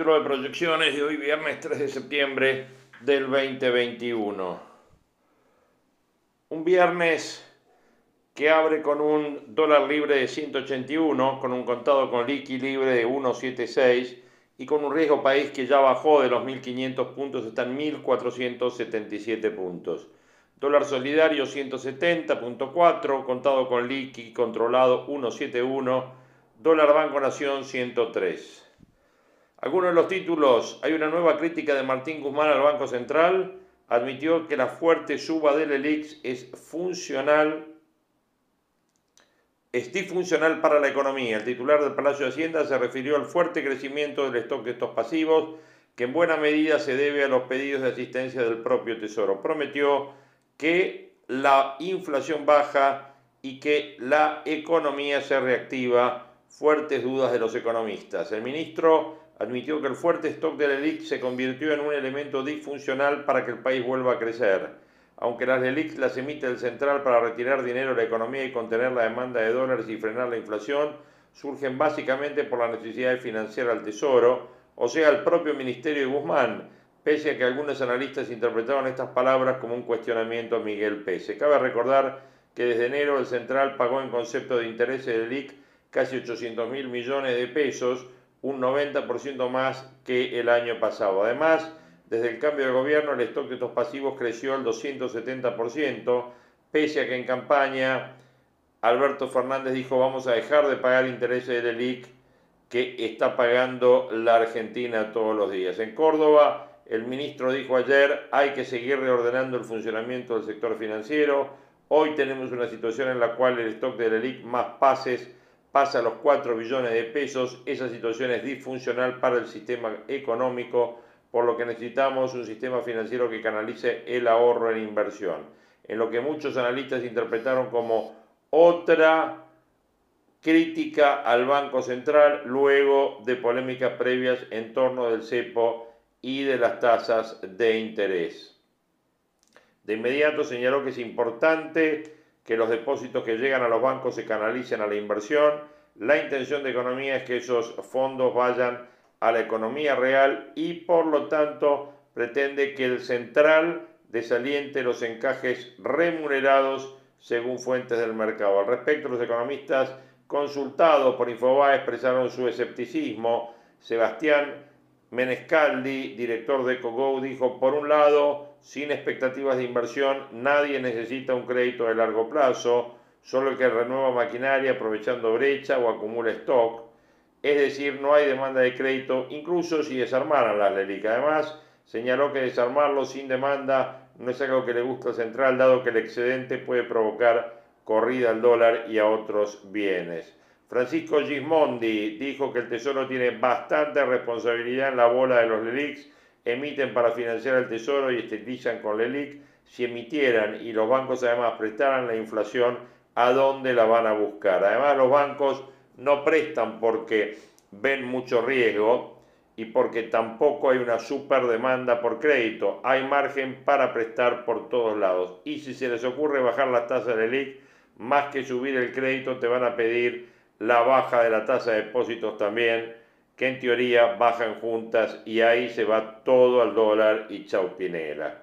Capítulo de proyecciones de hoy viernes 3 de septiembre del 2021. Un viernes que abre con un dólar libre de 181, con un contado con liqui libre de 176 y con un riesgo país que ya bajó de los 1.500 puntos, en 1.477 puntos. Dólar solidario 170.4, contado con liqui controlado 171, dólar Banco Nación 103. Algunos de los títulos, hay una nueva crítica de Martín Guzmán al Banco Central, admitió que la fuerte suba del ELIX es funcional, es disfuncional para la economía. El titular del Palacio de Hacienda se refirió al fuerte crecimiento del stock de estos pasivos, que en buena medida se debe a los pedidos de asistencia del propio Tesoro. Prometió que la inflación baja y que la economía se reactiva. Fuertes dudas de los economistas. El ministro admitió que el fuerte stock de LELIC se convirtió en un elemento disfuncional para que el país vuelva a crecer. Aunque las LELIC las emite el central para retirar dinero de la economía y contener la demanda de dólares y frenar la inflación, surgen básicamente por la necesidad de financiar al Tesoro, o sea, el propio Ministerio de Guzmán, pese a que algunos analistas interpretaron estas palabras como un cuestionamiento a Miguel Pese. Cabe recordar que desde enero el central pagó en concepto de intereses de LELIC casi 800 mil millones de pesos, un 90% más que el año pasado. Además, desde el cambio de gobierno, el stock de estos pasivos creció al 270%, pese a que en campaña Alberto Fernández dijo vamos a dejar de pagar intereses del ELIC que está pagando la Argentina todos los días. En Córdoba, el ministro dijo ayer hay que seguir reordenando el funcionamiento del sector financiero. Hoy tenemos una situación en la cual el stock del ELIC más pases pasa los 4 billones de pesos, esa situación es disfuncional para el sistema económico, por lo que necesitamos un sistema financiero que canalice el ahorro en inversión, en lo que muchos analistas interpretaron como otra crítica al Banco Central luego de polémicas previas en torno del cepo y de las tasas de interés. De inmediato señaló que es importante que los depósitos que llegan a los bancos se canalicen a la inversión. La intención de economía es que esos fondos vayan a la economía real y por lo tanto pretende que el central desaliente los encajes remunerados según fuentes del mercado. Al respecto, los economistas consultados por Infobae expresaron su escepticismo. Sebastián Menescaldi, director de EcoGo, dijo, por un lado, sin expectativas de inversión, nadie necesita un crédito de largo plazo, solo el que renueva maquinaria aprovechando brecha o acumula stock. Es decir, no hay demanda de crédito, incluso si desarmaran las LELIC. Además, señaló que desarmarlo sin demanda no es algo que le gusta al central, dado que el excedente puede provocar corrida al dólar y a otros bienes. Francisco Gismondi dijo que el Tesoro tiene bastante responsabilidad en la bola de los LELICs emiten para financiar el tesoro y esterilizan con la ELIC, si emitieran y los bancos además prestaran la inflación, ¿a dónde la van a buscar? Además los bancos no prestan porque ven mucho riesgo y porque tampoco hay una super demanda por crédito. Hay margen para prestar por todos lados. Y si se les ocurre bajar las tasas de ELIC, más que subir el crédito, te van a pedir la baja de la tasa de depósitos también que en teoría bajan juntas y ahí se va todo al dólar y chau Pinela.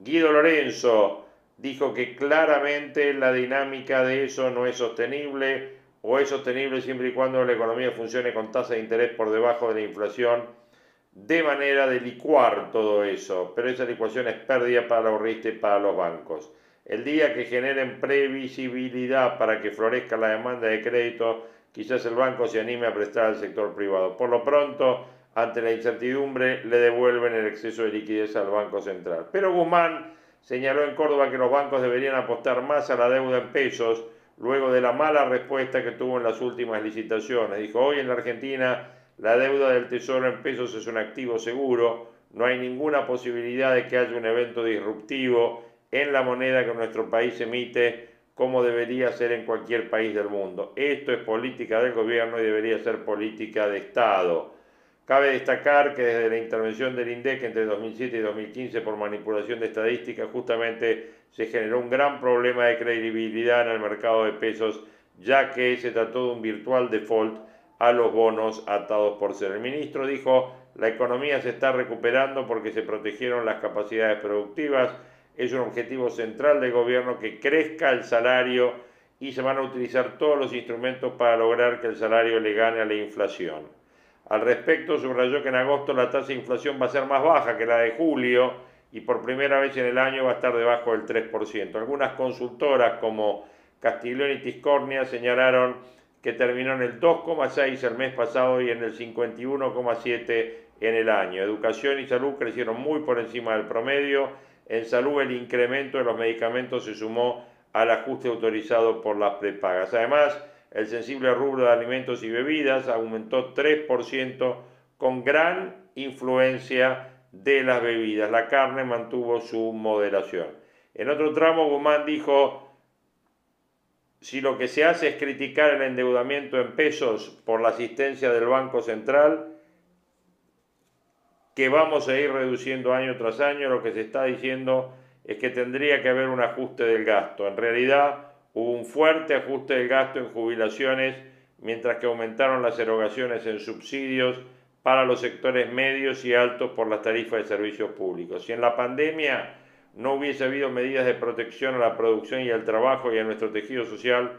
Guido Lorenzo dijo que claramente la dinámica de eso no es sostenible o es sostenible siempre y cuando la economía funcione con tasa de interés por debajo de la inflación de manera de licuar todo eso, pero esa licuación es pérdida para los ahorrista y para los bancos. El día que generen previsibilidad para que florezca la demanda de crédito, quizás el banco se anime a prestar al sector privado. Por lo pronto, ante la incertidumbre le devuelven el exceso de liquidez al Banco Central. Pero Guzmán señaló en Córdoba que los bancos deberían apostar más a la deuda en pesos luego de la mala respuesta que tuvo en las últimas licitaciones. Dijo, hoy en la Argentina la deuda del Tesoro en pesos es un activo seguro, no hay ninguna posibilidad de que haya un evento disruptivo en la moneda que nuestro país emite como debería ser en cualquier país del mundo. Esto es política del gobierno y debería ser política de Estado. Cabe destacar que desde la intervención del INDEC entre 2007 y 2015 por manipulación de estadísticas justamente se generó un gran problema de credibilidad en el mercado de pesos ya que se trató de un virtual default a los bonos atados por ser. El ministro dijo, la economía se está recuperando porque se protegieron las capacidades productivas, es un objetivo central del gobierno que crezca el salario y se van a utilizar todos los instrumentos para lograr que el salario le gane a la inflación. Al respecto, subrayó que en agosto la tasa de inflación va a ser más baja que la de julio y por primera vez en el año va a estar debajo del 3%. Algunas consultoras como Castiglione y Tiscornia señalaron que terminó en el 2,6 el mes pasado y en el 51,7 en el año. Educación y salud crecieron muy por encima del promedio. En salud el incremento de los medicamentos se sumó al ajuste autorizado por las prepagas. Además, el sensible rubro de alimentos y bebidas aumentó 3% con gran influencia de las bebidas. La carne mantuvo su moderación. En otro tramo, Guzmán dijo, si lo que se hace es criticar el endeudamiento en pesos por la asistencia del Banco Central, que vamos a ir reduciendo año tras año, lo que se está diciendo es que tendría que haber un ajuste del gasto. En realidad, Hubo un fuerte ajuste del gasto en jubilaciones, mientras que aumentaron las erogaciones en subsidios para los sectores medios y altos por las tarifas de servicios públicos. Si en la pandemia no hubiese habido medidas de protección a la producción y al trabajo y a nuestro tejido social,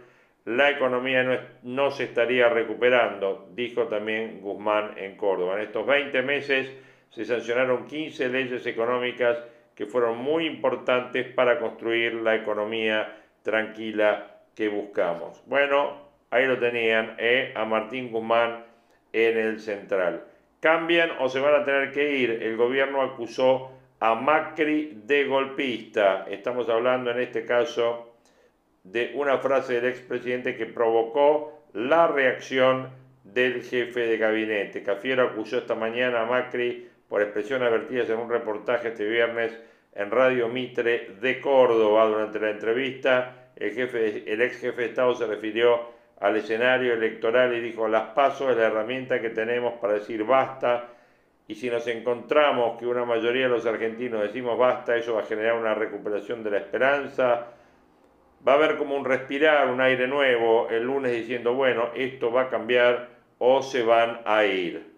la economía no, no, se estaría recuperando, dijo también Guzmán en Córdoba. En estos 20 meses se sancionaron 15 leyes económicas que fueron muy importantes para construir la economía tranquila que buscamos. Bueno, ahí lo tenían, ¿eh? a Martín Guzmán en el central. ¿Cambian o se van a tener que ir? El gobierno acusó a Macri de golpista. Estamos hablando en este caso de una frase del expresidente que provocó la reacción del jefe de gabinete. Cafiero acusó esta mañana a Macri por expresiones vertidas en un reportaje este viernes en Radio Mitre de Córdoba. Durante la entrevista, el, jefe, el ex jefe de Estado se refirió al escenario electoral y dijo, las pasos es la herramienta que tenemos para decir basta y si nos encontramos que una mayoría de los argentinos decimos basta, eso va a generar una recuperación de la esperanza, va a haber como un respirar, un aire nuevo el lunes diciendo, bueno, esto va a cambiar o se van a ir.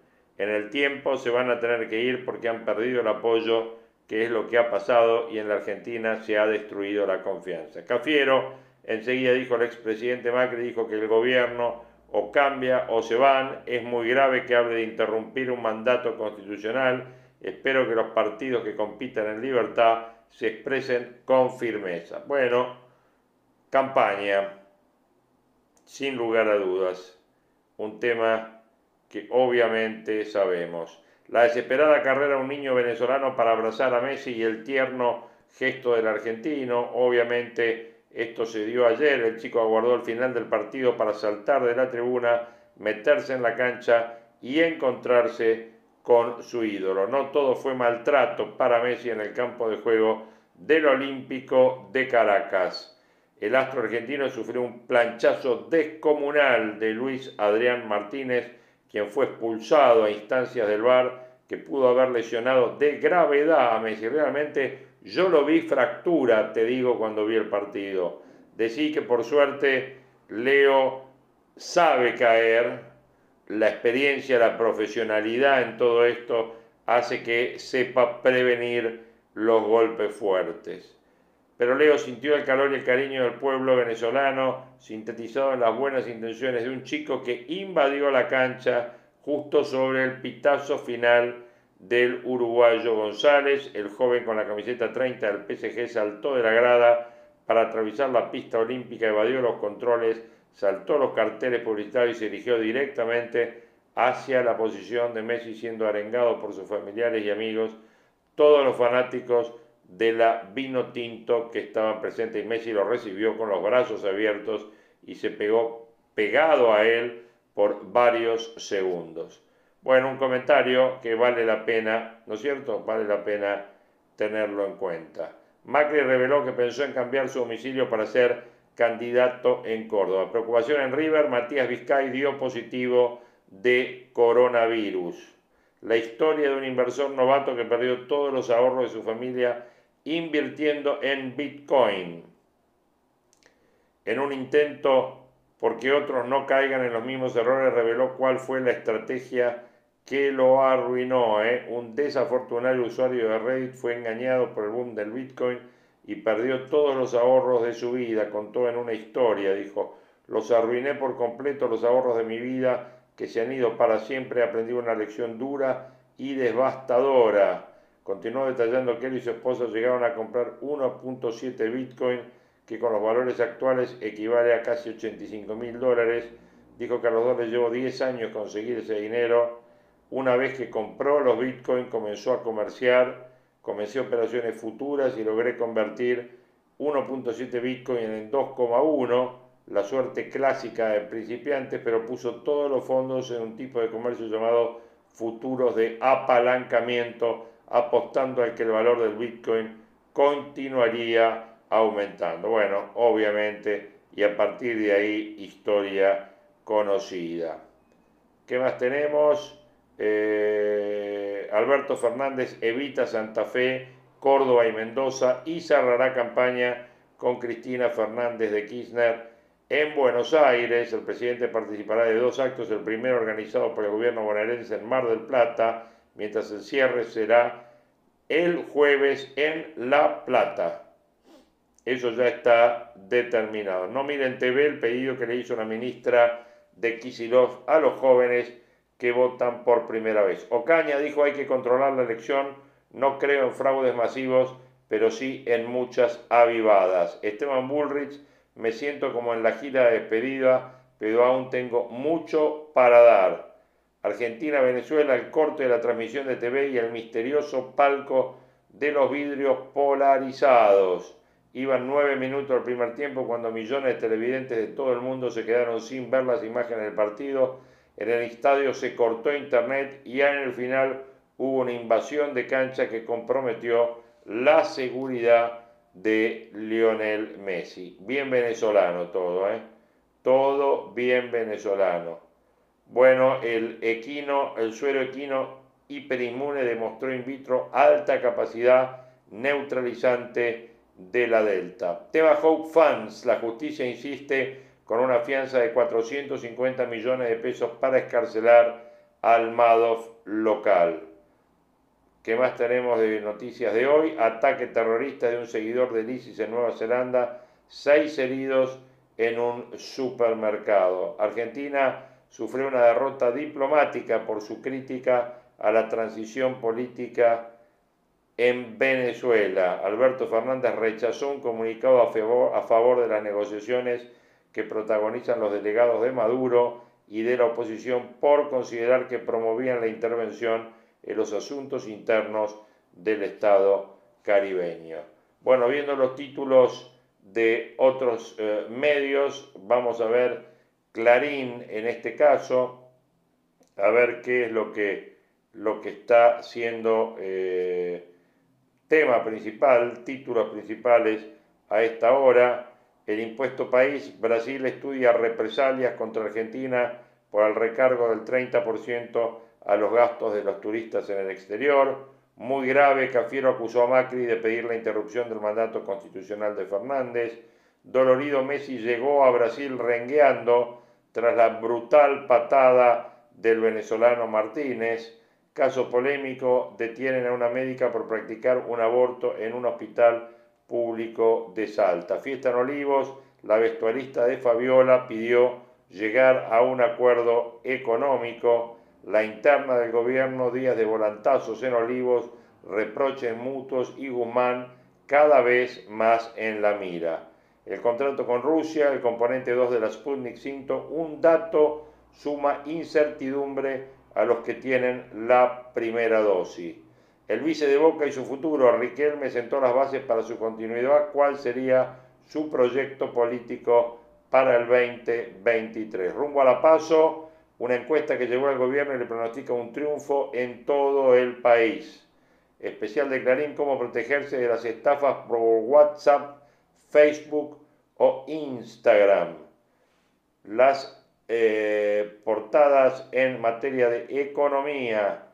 En el tiempo se van a tener que ir porque han perdido el apoyo que es lo que ha pasado y en la Argentina se ha destruido la confianza. Cafiero enseguida dijo el expresidente Macri, dijo que el gobierno o cambia o se van, es muy grave que hable de interrumpir un mandato constitucional, espero que los partidos que compitan en libertad se expresen con firmeza. Bueno, campaña, sin lugar a dudas, un tema que obviamente sabemos la desesperada carrera de un niño venezolano para abrazar a Messi y el tierno gesto del argentino. Obviamente esto se dio ayer, el chico aguardó el final del partido para saltar de la tribuna, meterse en la cancha y encontrarse con su ídolo. No todo fue maltrato para Messi en el campo de juego del Olímpico de Caracas. El astro argentino sufrió un planchazo descomunal de Luis Adrián Martínez, quien fue expulsado a instancias del VAR, que pudo haber lesionado de gravedad a Messi. Realmente yo lo vi fractura, te digo, cuando vi el partido. Decí que por suerte Leo sabe caer, la experiencia, la profesionalidad en todo esto hace que sepa prevenir los golpes fuertes. Pero Leo sintió el calor y el cariño del pueblo venezolano, sintetizado en las buenas intenciones de un chico que invadió la cancha justo sobre el pitazo final del uruguayo González. El joven con la camiseta 30 del PSG saltó de la grada para atravesar la pista olímpica, evadió los controles, saltó los carteles publicitarios y se dirigió directamente hacia la posición de Messi siendo arengado por sus familiares y amigos, todos los fanáticos de la vino tinto que estaban presentes y Messi lo recibió con los brazos abiertos y se pegó pegado a él por varios segundos. Bueno, un comentario que vale la pena, ¿no es cierto? Vale la pena tenerlo en cuenta. Macri reveló que pensó en cambiar su domicilio para ser candidato en Córdoba. Preocupación en River, Matías Vizcay dio positivo de coronavirus. La historia de un inversor novato que perdió todos los ahorros de su familia invirtiendo en Bitcoin. En un intento porque otros no caigan en los mismos errores, reveló cuál fue la estrategia que lo arruinó. ¿eh? Un desafortunado usuario de Reddit fue engañado por el boom del Bitcoin y perdió todos los ahorros de su vida. Contó en una historia, dijo, los arruiné por completo los ahorros de mi vida que se han ido para siempre. Aprendí una lección dura y devastadora. Continuó detallando que él y su esposa llegaron a comprar 1.7 Bitcoin, que con los valores actuales equivale a casi 85 mil dólares. Dijo que a los dos les llevó 10 años conseguir ese dinero una vez que compró los Bitcoin, comenzó a comerciar, comencé operaciones futuras y logré convertir 1.7 Bitcoin en 2,1, la suerte clásica de principiantes, pero puso todos los fondos en un tipo de comercio llamado futuros de apalancamiento, apostando al que el valor del Bitcoin continuaría aumentando. Bueno, obviamente, y a partir de ahí, historia conocida. ¿Qué más tenemos? Eh, Alberto Fernández evita Santa Fe, Córdoba y Mendoza y cerrará campaña con Cristina Fernández de Kirchner en Buenos Aires. El presidente participará de dos actos, el primero organizado por el gobierno bonaerense en Mar del Plata, mientras el cierre será el jueves en La Plata. Eso ya está determinado. No miren TV el pedido que le hizo la ministra de Kisilov a los jóvenes que votan por primera vez. Ocaña dijo hay que controlar la elección, no creo en fraudes masivos, pero sí en muchas avivadas. Esteban Bullrich, me siento como en la gira de despedida, pero aún tengo mucho para dar. Argentina-Venezuela, el corte de la transmisión de TV y el misterioso palco de los vidrios polarizados. Iban nueve minutos al primer tiempo cuando millones de televidentes de todo el mundo se quedaron sin ver las imágenes del partido en el estadio se cortó internet y ya en el final hubo una invasión de cancha que comprometió la seguridad de Lionel Messi. Bien venezolano todo, ¿eh? Todo bien venezolano. Bueno, el equino, el suero equino hiperinmune demostró in vitro alta capacidad neutralizante de la delta. Tema Hope Fans, la justicia insiste con una fianza de 450 millones de pesos para escarcelar al Madoff local. ¿Qué más tenemos de noticias de hoy? Ataque terrorista de un seguidor del ISIS en Nueva Zelanda, seis heridos en un supermercado. Argentina sufrió una derrota diplomática por su crítica a la transición política en Venezuela. Alberto Fernández rechazó un comunicado a favor, de las negociaciones que protagonizan los delegados de Maduro y de la oposición por considerar que promovían la intervención en los asuntos internos del Estado caribeño. Bueno, viendo los títulos de otros eh, medios, vamos a ver Clarín en este caso, a ver qué es lo que, lo que está siendo eh, tema principal, títulos principales a esta hora. El impuesto país, Brasil estudia represalias contra Argentina por el recargo del 30% a los gastos de los turistas en el exterior. Muy grave, Cafiero acusó a Macri de pedir la interrupción del mandato constitucional de Fernández. Dolorido Messi llegó a Brasil rengueando tras la brutal patada del venezolano Martínez. Caso polémico, detienen a una médica por practicar un aborto en un hospital público de Salta. Fiesta en Olivos, la vestuarista de Fabiola pidió llegar a un acuerdo económico. La interna del gobierno, días de volantazos en Olivos, reproches mutuos y Guzmán cada vez más en la mira. El contrato con Rusia, el componente 2 de la Sputnik 5, un dato suma incertidumbre a los que tienen la primera dosis. El vice de Boca y su futuro, Riquelme, sentó las bases para su continuidad. ¿Cuál sería su proyecto político para el 2023? Rumbo a la paso, una encuesta que llegó al gobierno y le pronostica un triunfo en todo el país. Especial de Clarín, cómo protegerse de las estafas por WhatsApp, Facebook o Instagram. Las eh, portadas en materia de economía,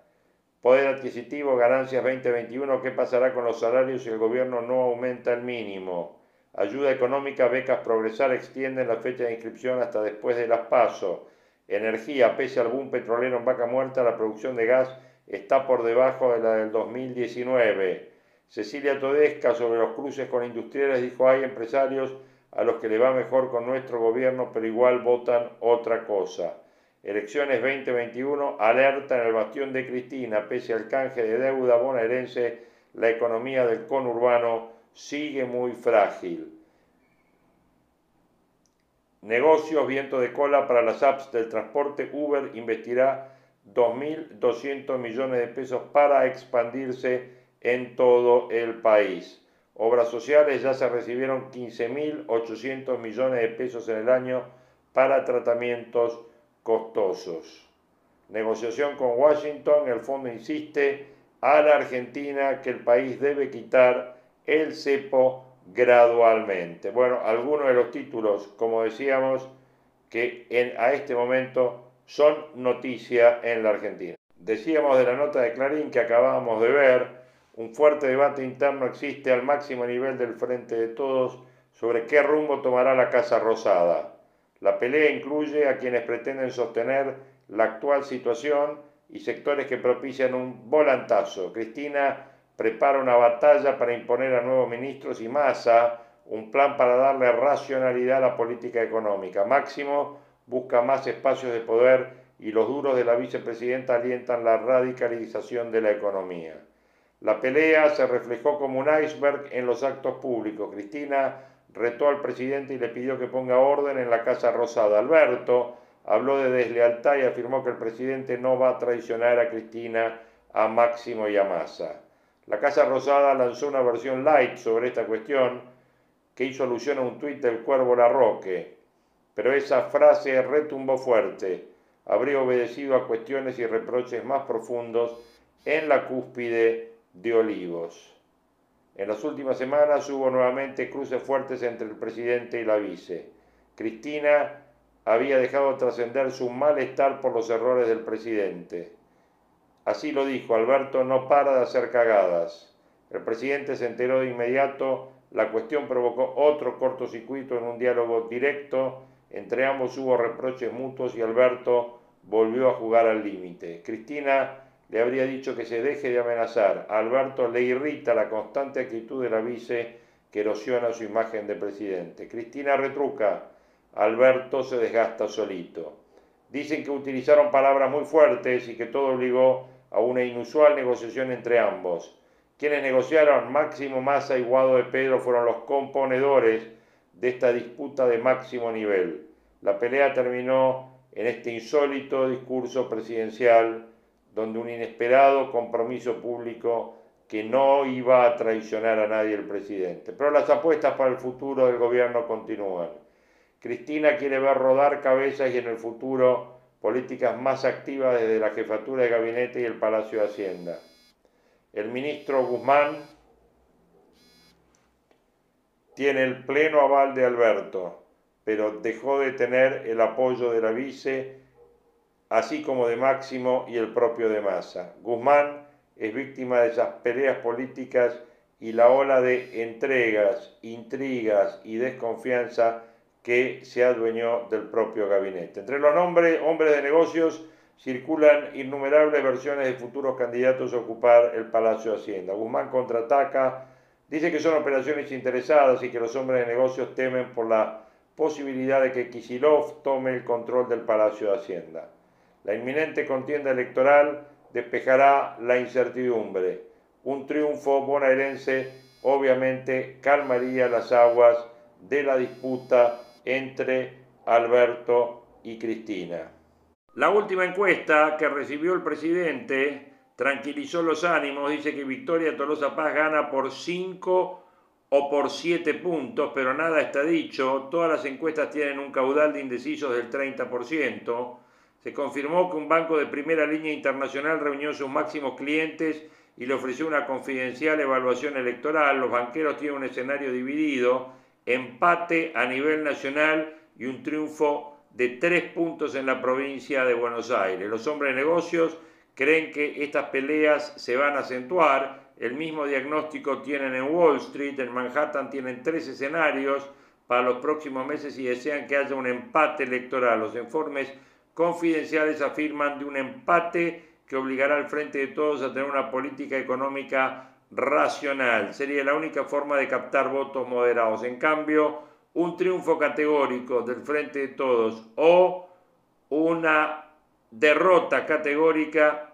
poder adquisitivo, ganancias 2021, qué pasará con los salarios si el gobierno no aumenta el mínimo. Ayuda económica, becas progresar, extienden la fecha de inscripción hasta después de las PASO. Energía, pese al boom petrolero en vaca muerta, la producción de gas está por debajo de la del 2019. Cecilia Todesca sobre los cruces con industriales dijo hay empresarios a los que le va mejor con nuestro gobierno, pero igual votan otra cosa. Elecciones 2021, alerta en el bastión de Cristina, pese al canje de deuda bonaerense, la economía del conurbano sigue muy frágil. Negocios, viento de cola para las apps del transporte. Uber investirá 2.200 millones de pesos para expandirse en todo el país. Obras sociales ya se recibieron 15.800 millones de pesos en el año para tratamientos costosos. Negociación con Washington, el fondo insiste a la Argentina que el país debe quitar el cepo gradualmente. Bueno, algunos de los títulos, como decíamos, que en, a este momento son noticia en la Argentina. Decíamos de la nota de Clarín que acabábamos de ver, un fuerte debate interno existe al máximo nivel del Frente de Todos sobre qué rumbo tomará la Casa Rosada. La pelea incluye a quienes pretenden sostener la actual situación y sectores que propician un volantazo. Cristina prepara una batalla para imponer a nuevos ministros y Massa un plan para darle racionalidad a la política económica. Máximo busca más espacios de poder y los duros de la vicepresidenta alientan la radicalización de la economía. La pelea se reflejó como un iceberg en los actos públicos. Cristina retó al presidente y le pidió que ponga orden en la Casa Rosada. Alberto habló de deslealtad y afirmó que el presidente no va a traicionar a Cristina, a Máximo y a Massa. La Casa Rosada lanzó una versión light sobre esta cuestión que hizo alusión a un tuit del Cuervo Larroque, pero esa frase retumbó fuerte. Habría obedecido a cuestiones y reproches más profundos en la cúspide de Olivos. En las últimas semanas hubo nuevamente cruces fuertes entre el presidente y la vice. Cristina había dejado trascender su malestar por los errores del presidente. Así lo dijo, Alberto no para de hacer cagadas. El presidente se enteró de inmediato, la cuestión provocó otro cortocircuito en un diálogo directo, entre ambos hubo reproches mutuos y Alberto volvió a jugar al límite. Cristina le habría dicho que se deje de amenazar. A Alberto le irrita la constante actitud de la vice que erosiona su imagen de presidente. Cristina retruca. Alberto se desgasta solito. Dicen que utilizaron palabras muy fuertes y que todo obligó a una inusual negociación entre ambos. Quienes negociaron Máximo Massa y Guado de Pedro fueron los componedores de esta disputa de máximo nivel. La pelea terminó en este insólito discurso presidencial donde un inesperado compromiso público que no iba a traicionar a nadie el presidente. Pero las apuestas para el futuro del gobierno continúan. Cristina quiere ver rodar cabezas y en el futuro políticas más activas desde la jefatura de gabinete y el Palacio de Hacienda. El ministro Guzmán tiene el pleno aval de Alberto, pero dejó de tener el apoyo de la vice así como de Máximo y el propio de Massa. Guzmán es víctima de esas peleas políticas y la ola de entregas, intrigas y desconfianza que se adueñó del propio gabinete. Entre los hombres de negocios circulan innumerables versiones de futuros candidatos a ocupar el Palacio de Hacienda. Guzmán contraataca, dice que son operaciones interesadas y que los hombres de negocios temen por la posibilidad de que Kisilov tome el control del Palacio de Hacienda. La inminente contienda electoral despejará la incertidumbre. Un triunfo bonaerense obviamente calmaría las aguas de la disputa entre Alberto y Cristina. La última encuesta que recibió el presidente tranquilizó los ánimos, dice que Victoria Tolosa Paz gana por 5 o por 7 puntos, pero nada está dicho, todas las encuestas tienen un caudal de indecisos del 30%. Se confirmó que un banco de primera línea internacional reunió sus máximos clientes y le ofreció una confidencial evaluación electoral. Los banqueros tienen un escenario dividido, empate a nivel nacional y un triunfo de tres puntos en la provincia de Buenos Aires. Los hombres de negocios creen que estas peleas se van a acentuar. El mismo diagnóstico tienen en Wall Street, en Manhattan tienen tres escenarios para los próximos meses y desean que haya un empate electoral. Los informes confidenciales afirman de un empate que obligará al frente de todos a tener una política económica racional. Sería la única forma de captar votos moderados. En cambio, un triunfo categórico del Frente de Todos o una derrota categórica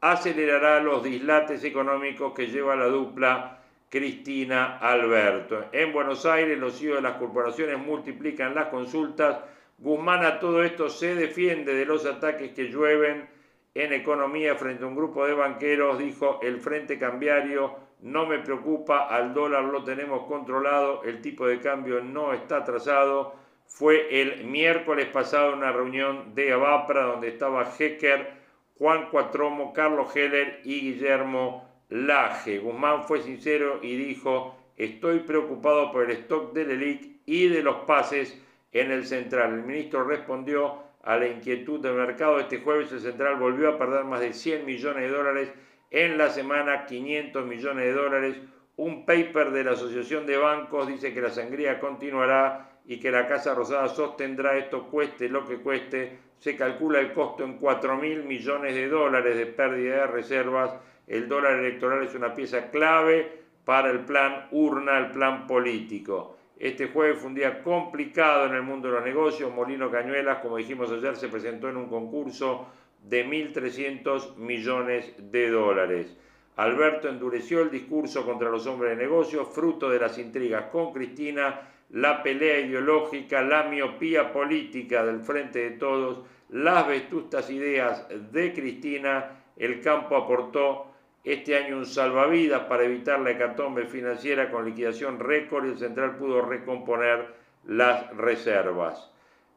acelerará los dislates económicos que lleva la dupla Cristina Alberto. En Buenos Aires los CEOs de las corporaciones multiplican las consultas. Guzmán a todo esto se defiende de los ataques que llueven en economía frente a un grupo de banqueros, dijo el Frente Cambiario no me preocupa, al dólar lo tenemos controlado, el tipo de cambio no está atrasado. Fue el miércoles pasado una reunión de Abapra donde estaba Hecker, Juan Cuatromo, Carlos Heller y Guillermo Laje. Guzmán fue sincero y dijo, estoy preocupado por el stock del ELIC y de los pases en el central. El ministro respondió a la inquietud del mercado. Este jueves el central volvió a perder más de 100 millones de dólares en la semana 500 millones de dólares. Un paper de la Asociación de Bancos dice que la sangría continuará y que la Casa Rosada sostendrá esto cueste lo que cueste. Se calcula el costo en 4 mil millones de dólares de pérdida de reservas. El dólar electoral es una pieza clave para el plan urna, el plan político. Este jueves fue un día complicado en el mundo de los negocios. Molino Cañuelas, como dijimos ayer, se presentó en un concurso de 1.300 millones de dólares. Alberto endureció el discurso contra los hombres de negocios, fruto de las intrigas con Cristina, la pelea ideológica, la miopía política del Frente de Todos, las vetustas ideas de Cristina. El campo aportó este año un salvavidas para evitar la hecatombe financiera con liquidación récord y el central pudo recomponer las reservas.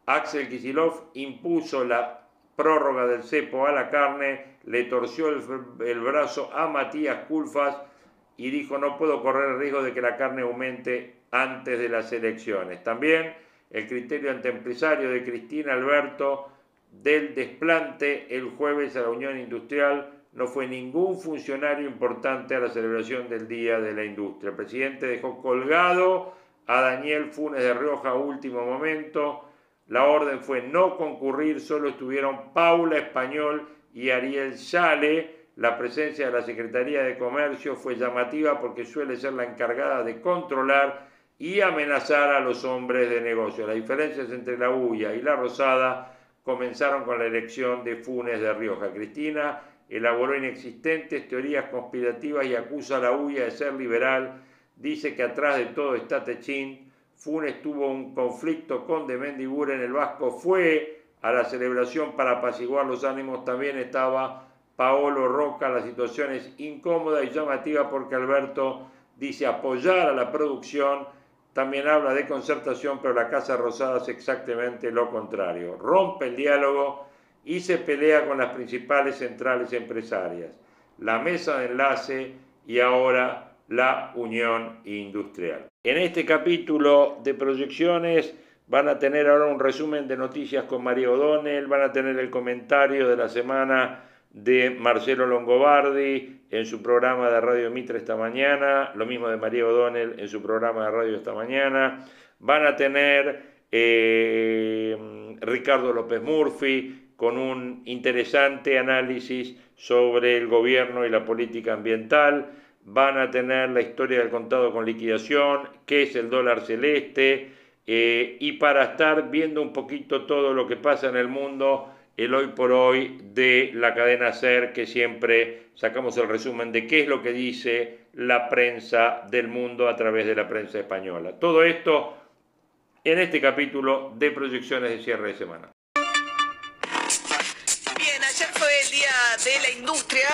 Axel Kisilov impuso la prórroga del cepo a la carne, le torció el, brazo a Matías Culfas y dijo no puedo correr el riesgo de que la carne aumente antes de las elecciones. También el criterio antiempresario de Cristina Alberto del desplante el jueves a la Unión Industrial no fue ningún funcionario importante a la celebración del Día de la Industria. El presidente dejó colgado a Daniel Funes de Rioja a último momento la orden fue no concurrir, solo estuvieron Paula Español y Ariel Sale. La presencia de la Secretaría de Comercio fue llamativa porque suele ser la encargada de controlar y amenazar a los hombres de negocio. Las diferencias entre la UIA y la Rosada comenzaron con la elección de Funes de Rioja. Cristina elaboró inexistentes teorías conspirativas y acusa a la UIA de ser liberal. Dice que atrás de todo está Techín. Funes tuvo un conflicto con de en el Vasco, fue a la celebración para apaciguar los ánimos, también estaba Paolo Roca, la situación es incómoda y llamativa porque Alberto dice apoyar a la producción, también habla de concertación, pero la Casa Rosada es exactamente lo contrario, rompe el diálogo y se pelea con las principales centrales empresarias, la mesa de enlace y ahora la Unión Industrial. En este capítulo de proyecciones van a tener ahora un resumen de noticias con María O'Donnell, van a tener el comentario de la semana de Marcelo Longobardi en su programa de Radio Mitre esta mañana, lo mismo de María O'Donnell en su programa de radio esta mañana, van a tener eh, Ricardo López Murphy con un interesante análisis sobre el gobierno y la política ambiental, van a tener la historia del contado con liquidación, qué es el dólar celeste, eh, y para estar viendo un poquito todo lo que pasa en el mundo, el hoy por hoy de la cadena SER, que siempre sacamos el resumen de qué es lo que dice la prensa del mundo a través de la prensa española. Todo esto en este capítulo de proyecciones de cierre de semana. Día de la Industria,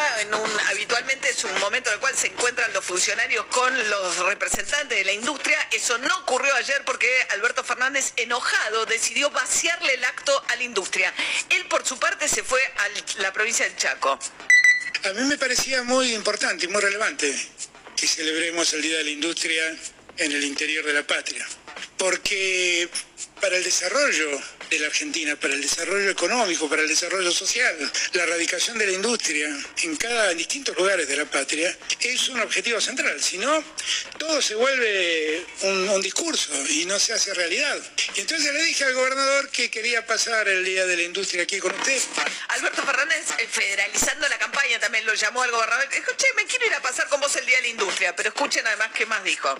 habitualmente es un momento en el cual se encuentran los funcionarios con los representantes de la industria. Eso no ocurrió ayer porque Alberto Fernández, enojado, decidió vaciarle el acto a la industria. Él, por su parte, se fue a la provincia del Chaco. A mí me parecía muy importante y muy relevante que celebremos el Día de la Industria en el interior de la patria, porque para el desarrollo de la Argentina, para el desarrollo económico, para el desarrollo social, la erradicación de la industria en cada en distintos lugares de la patria es un objetivo central. Si no, todo se vuelve un, un, discurso y no se hace realidad. Y entonces le dije al gobernador que quería pasar el día de la industria aquí con usted. Alberto Fernández, eh, federalizando la campaña, también lo llamó al gobernador. Dijo, che, me quiero ir a pasar con vos el día de la industria. Pero escuchen además qué más dijo.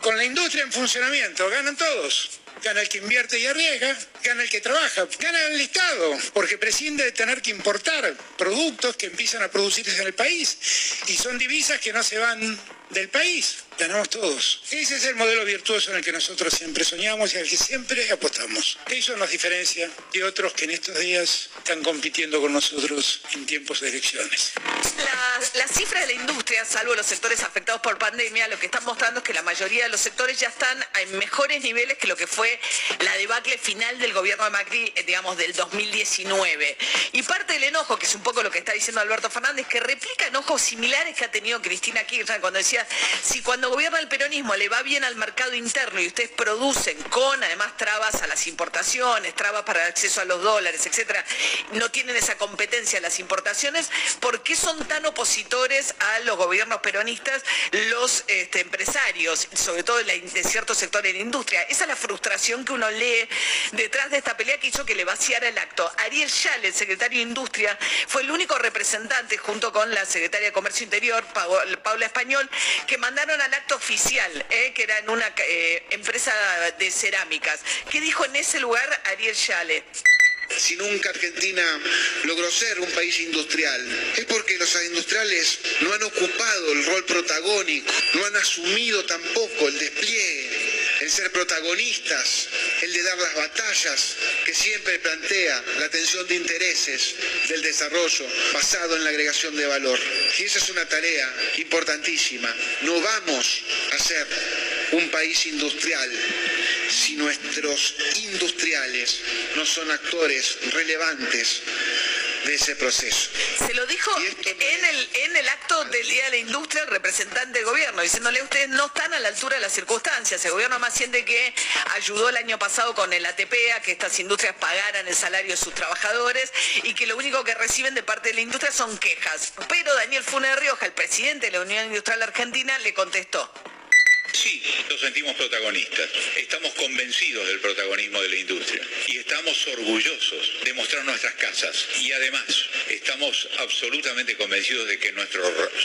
Con la industria en funcionamiento, ganan todos. Gana el que invierte y arriesga, gana el que trabaja, gana el Estado, porque prescinde de tener que importar productos que empiezan a producirse en el país y son divisas que no se van del país. Ganamos todos. Ese es el modelo virtuoso en el que nosotros siempre soñamos y al que siempre apostamos. Eso nos diferencia de otros que en estos días están compitiendo con nosotros en tiempos de elecciones. La, la cifra de la industria, salvo los sectores afectados por pandemia, lo que están mostrando es que la mayoría de los sectores ya están en mejores niveles que lo que fue la debacle final del gobierno de Macri, eh, digamos, del 2019. Y parte del enojo, que es un poco lo que está diciendo Alberto Fernández, que replica enojos similares que ha tenido Cristina Kirchner cuando decía, si cuando gobierna el peronismo le va bien al mercado interno y ustedes producen con además trabas a las importaciones, trabas para el acceso a los dólares, etcétera, no tienen esa competencia las importaciones, ¿por qué son tan opositores a los gobiernos peronistas los este, empresarios, sobre todo de, la, de ciertos sectores de la industria? Esa es la frustración que uno lee detrás de esta pelea que hizo que le vaciara el acto. Ariel Schall, el secretario de Industria, fue el único representante junto con la secretaria de Comercio Interior, Paula Español, que mandaron al acto oficial, eh, que era en una eh, empresa de cerámicas. ¿Qué dijo en ese lugar Ariel Schale? si nunca Argentina logró ser un país industrial, es porque los industriales no han ocupado el rol protagónico, no han asumido tampoco el despliegue, el ser protagonistas, el de dar las batallas que siempre plantea la tensión de intereses del desarrollo basado en la agregación de valor. Y esa es una tarea importantísima. No vamos a ser un país industrial si nuestros industriales no son actores relevantes de ese proceso. Se lo dijo en el, en el acto del Día de la Industria el representante del gobierno, diciéndole ustedes no están a la altura de las circunstancias. El gobierno más siente que ayudó el año pasado con el ATP a que estas industrias pagaran el salario de sus trabajadores y que lo único que reciben de parte de la industria son quejas. Pero Daniel Funes Rioja, el presidente de la Unión Industrial Argentina, le contestó. Sí, nos sentimos protagonistas. Estamos convencidos del protagonismo de la industria y estamos orgullosos de mostrar nuestras casas. Y además, estamos absolutamente convencidos de que nuestro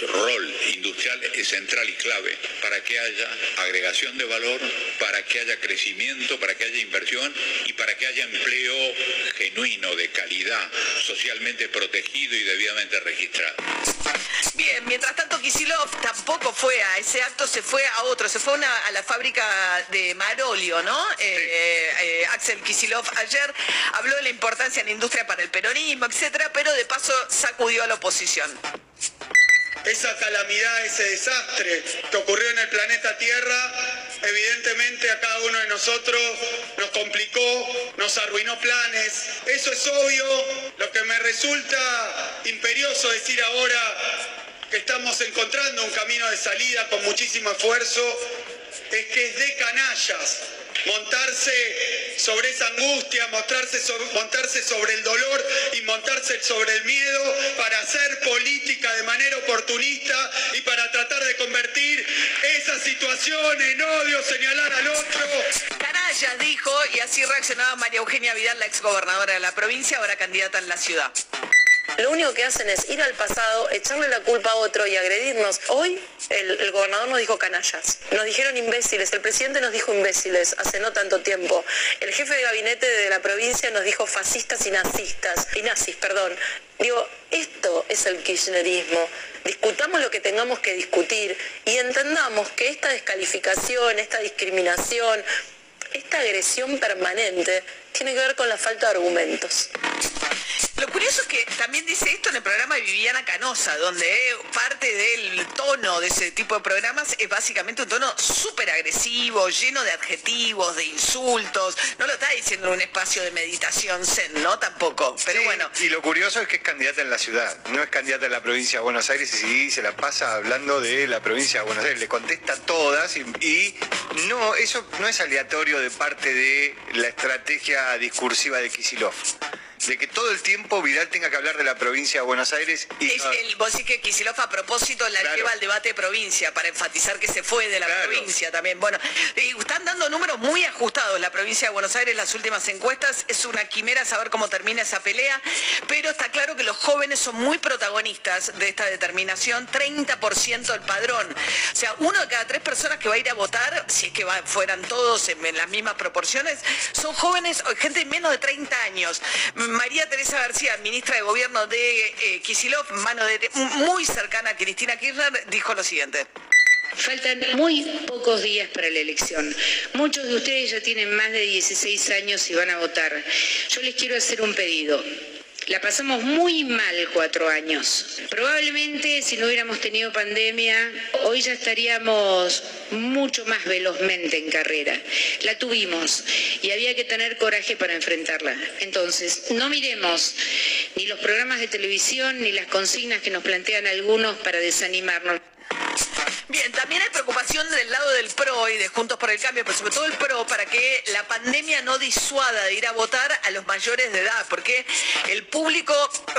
rol industrial es central y clave para que haya agregación de valor, para que haya crecimiento, para que haya inversión y para que haya empleo genuino, de calidad, socialmente protegido y debidamente registrado. Bien, mientras tanto Kisilov tampoco fue a ese acto, se fue a otro, fue a la fábrica de Marolio, ¿no? Eh, eh, Axel Kisilov ayer habló de la importancia en la industria para el peronismo, etcétera, pero de paso sacudió a la oposición. Esa calamidad, ese desastre que ocurrió en el planeta Tierra, evidentemente a cada uno de nosotros nos complicó, nos arruinó planes. Eso es obvio. Lo que me resulta imperioso decir ahora que estamos encontrando un camino de salida con muchísimo esfuerzo, es que es de canallas montarse sobre esa angustia, montarse sobre, el dolor y montarse sobre el miedo para hacer política de manera oportunista y para tratar de convertir esa situación en odio, señalar al otro. Canallas dijo, y así reaccionaba María Eugenia Vidal, la exgobernadora de la provincia, ahora candidata en la ciudad. Lo único que hacen es ir al pasado, echarle la culpa a otro y agredirnos. Hoy el, gobernador nos dijo canallas, nos dijeron imbéciles, el presidente nos dijo imbéciles hace no tanto tiempo, el jefe de gabinete de la provincia nos dijo fascistas y nazistas, y nazis, perdón. Digo, esto es el kirchnerismo. Discutamos lo que tengamos que discutir y entendamos que esta descalificación, esta discriminación, esta agresión permanente tiene que ver con la falta de argumentos. Lo curioso es que también dice esto en el programa de Viviana Canosa, donde parte del tono de ese tipo de programas es básicamente un tono súper agresivo, lleno de adjetivos, de insultos. No lo está diciendo en un espacio de meditación zen, ¿no? Tampoco. Pero Sí, bueno. Y lo curioso es que es candidata en la ciudad, no es candidata en la provincia de Buenos Aires y sí, se la pasa hablando de la provincia de Buenos Aires. Le contesta todas y, y no, eso no es aleatorio de parte de la estrategia discursiva de Kisilov. De que todo el tiempo Vidal tenga que hablar de la provincia de Buenos Aires y Es el, vos decís que Kicillof a propósito la Claro. lleva al debate de provincia para enfatizar que se fue de la Claro. provincia también. Bueno, y están dando números muy ajustados la provincia de Buenos Aires, las últimas encuestas. Es una quimera saber cómo termina esa pelea, pero está claro que los jóvenes son muy protagonistas de esta determinación. 30% el padrón. O sea, uno de cada tres personas que va a ir a votar, si es que va- fueran todos en, en las mismas proporciones, son jóvenes, gente de menos de 30 años. María Teresa García, ministra de Gobierno de eh, Kicillof, mano muy cercana a Cristina Kirchner, dijo lo siguiente. Faltan muy pocos días para la elección. Muchos de ustedes ya tienen más de 16 años y van a votar. Yo les quiero hacer un pedido. La pasamos muy mal cuatro años. Probablemente si no hubiéramos tenido pandemia, hoy ya estaríamos mucho más velozmente en carrera. La tuvimos y había que tener coraje para enfrentarla. Entonces, no miremos ni los programas de televisión ni las consignas que nos plantean algunos para desanimarnos. Bien, también hay preocupación del lado del PRO y de Juntos por el Cambio, pero sobre todo el PRO, para que la pandemia no disuada de ir a votar a los mayores de edad, porque el público,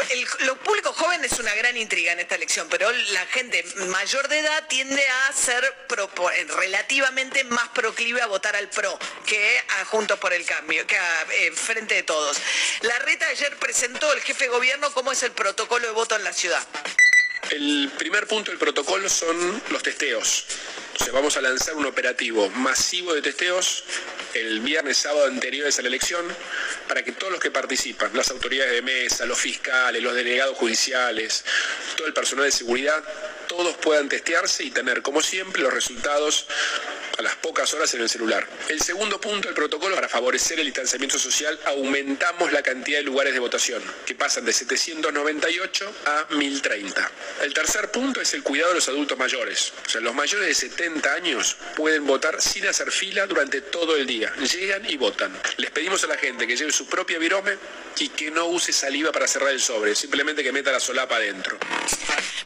el, los públicos jóvenes es una gran intriga en esta elección, pero la gente mayor de edad tiende a ser pro- relativamente más proclive a votar al PRO que a Juntos por el Cambio, que a eh, Frente de Todos. La reta ayer presentó el jefe de gobierno cómo es el protocolo de voto en la ciudad. El primer punto del protocolo son los testeos. Sea, vamos a lanzar un operativo masivo de testeos el viernes, sábado anteriores a la elección, para que todos los que participan, las autoridades de mesa, los fiscales, los delegados judiciales, todo el personal de seguridad, todos puedan testearse y tener, como siempre, los resultados a las pocas horas en el celular. El segundo punto del protocolo, para favorecer el distanciamiento social, aumentamos la cantidad de lugares de votación, que pasan de 798 a 1030. El tercer punto es el cuidado de los adultos mayores. O sea, los mayores de 70 años pueden votar sin hacer fila durante todo el día. Llegan y votan. Les pedimos a la gente que lleve su propia virome y que no use saliva para cerrar el sobre, simplemente que meta la solapa adentro.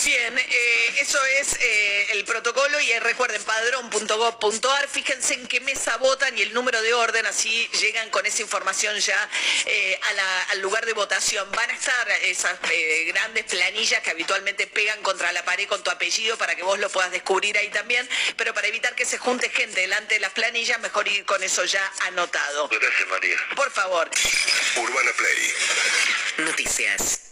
Bien, eh, eso es eh, el protocolo y recuerden padrón.gov.ar, fíjense en qué mesa votan y el número de orden, así llegan con esa información ya eh, a la- al lugar de votación. Van a estar esas eh, grandes planillas que habitualmente pegan contra la pared con tu apellido para que vos lo puedas descubrir ahí también, pero para evitar que se junte gente delante de las planillas, mejor ir con eso ya anotado. Gracias, María. Por favor. Urbana Play. Noticias.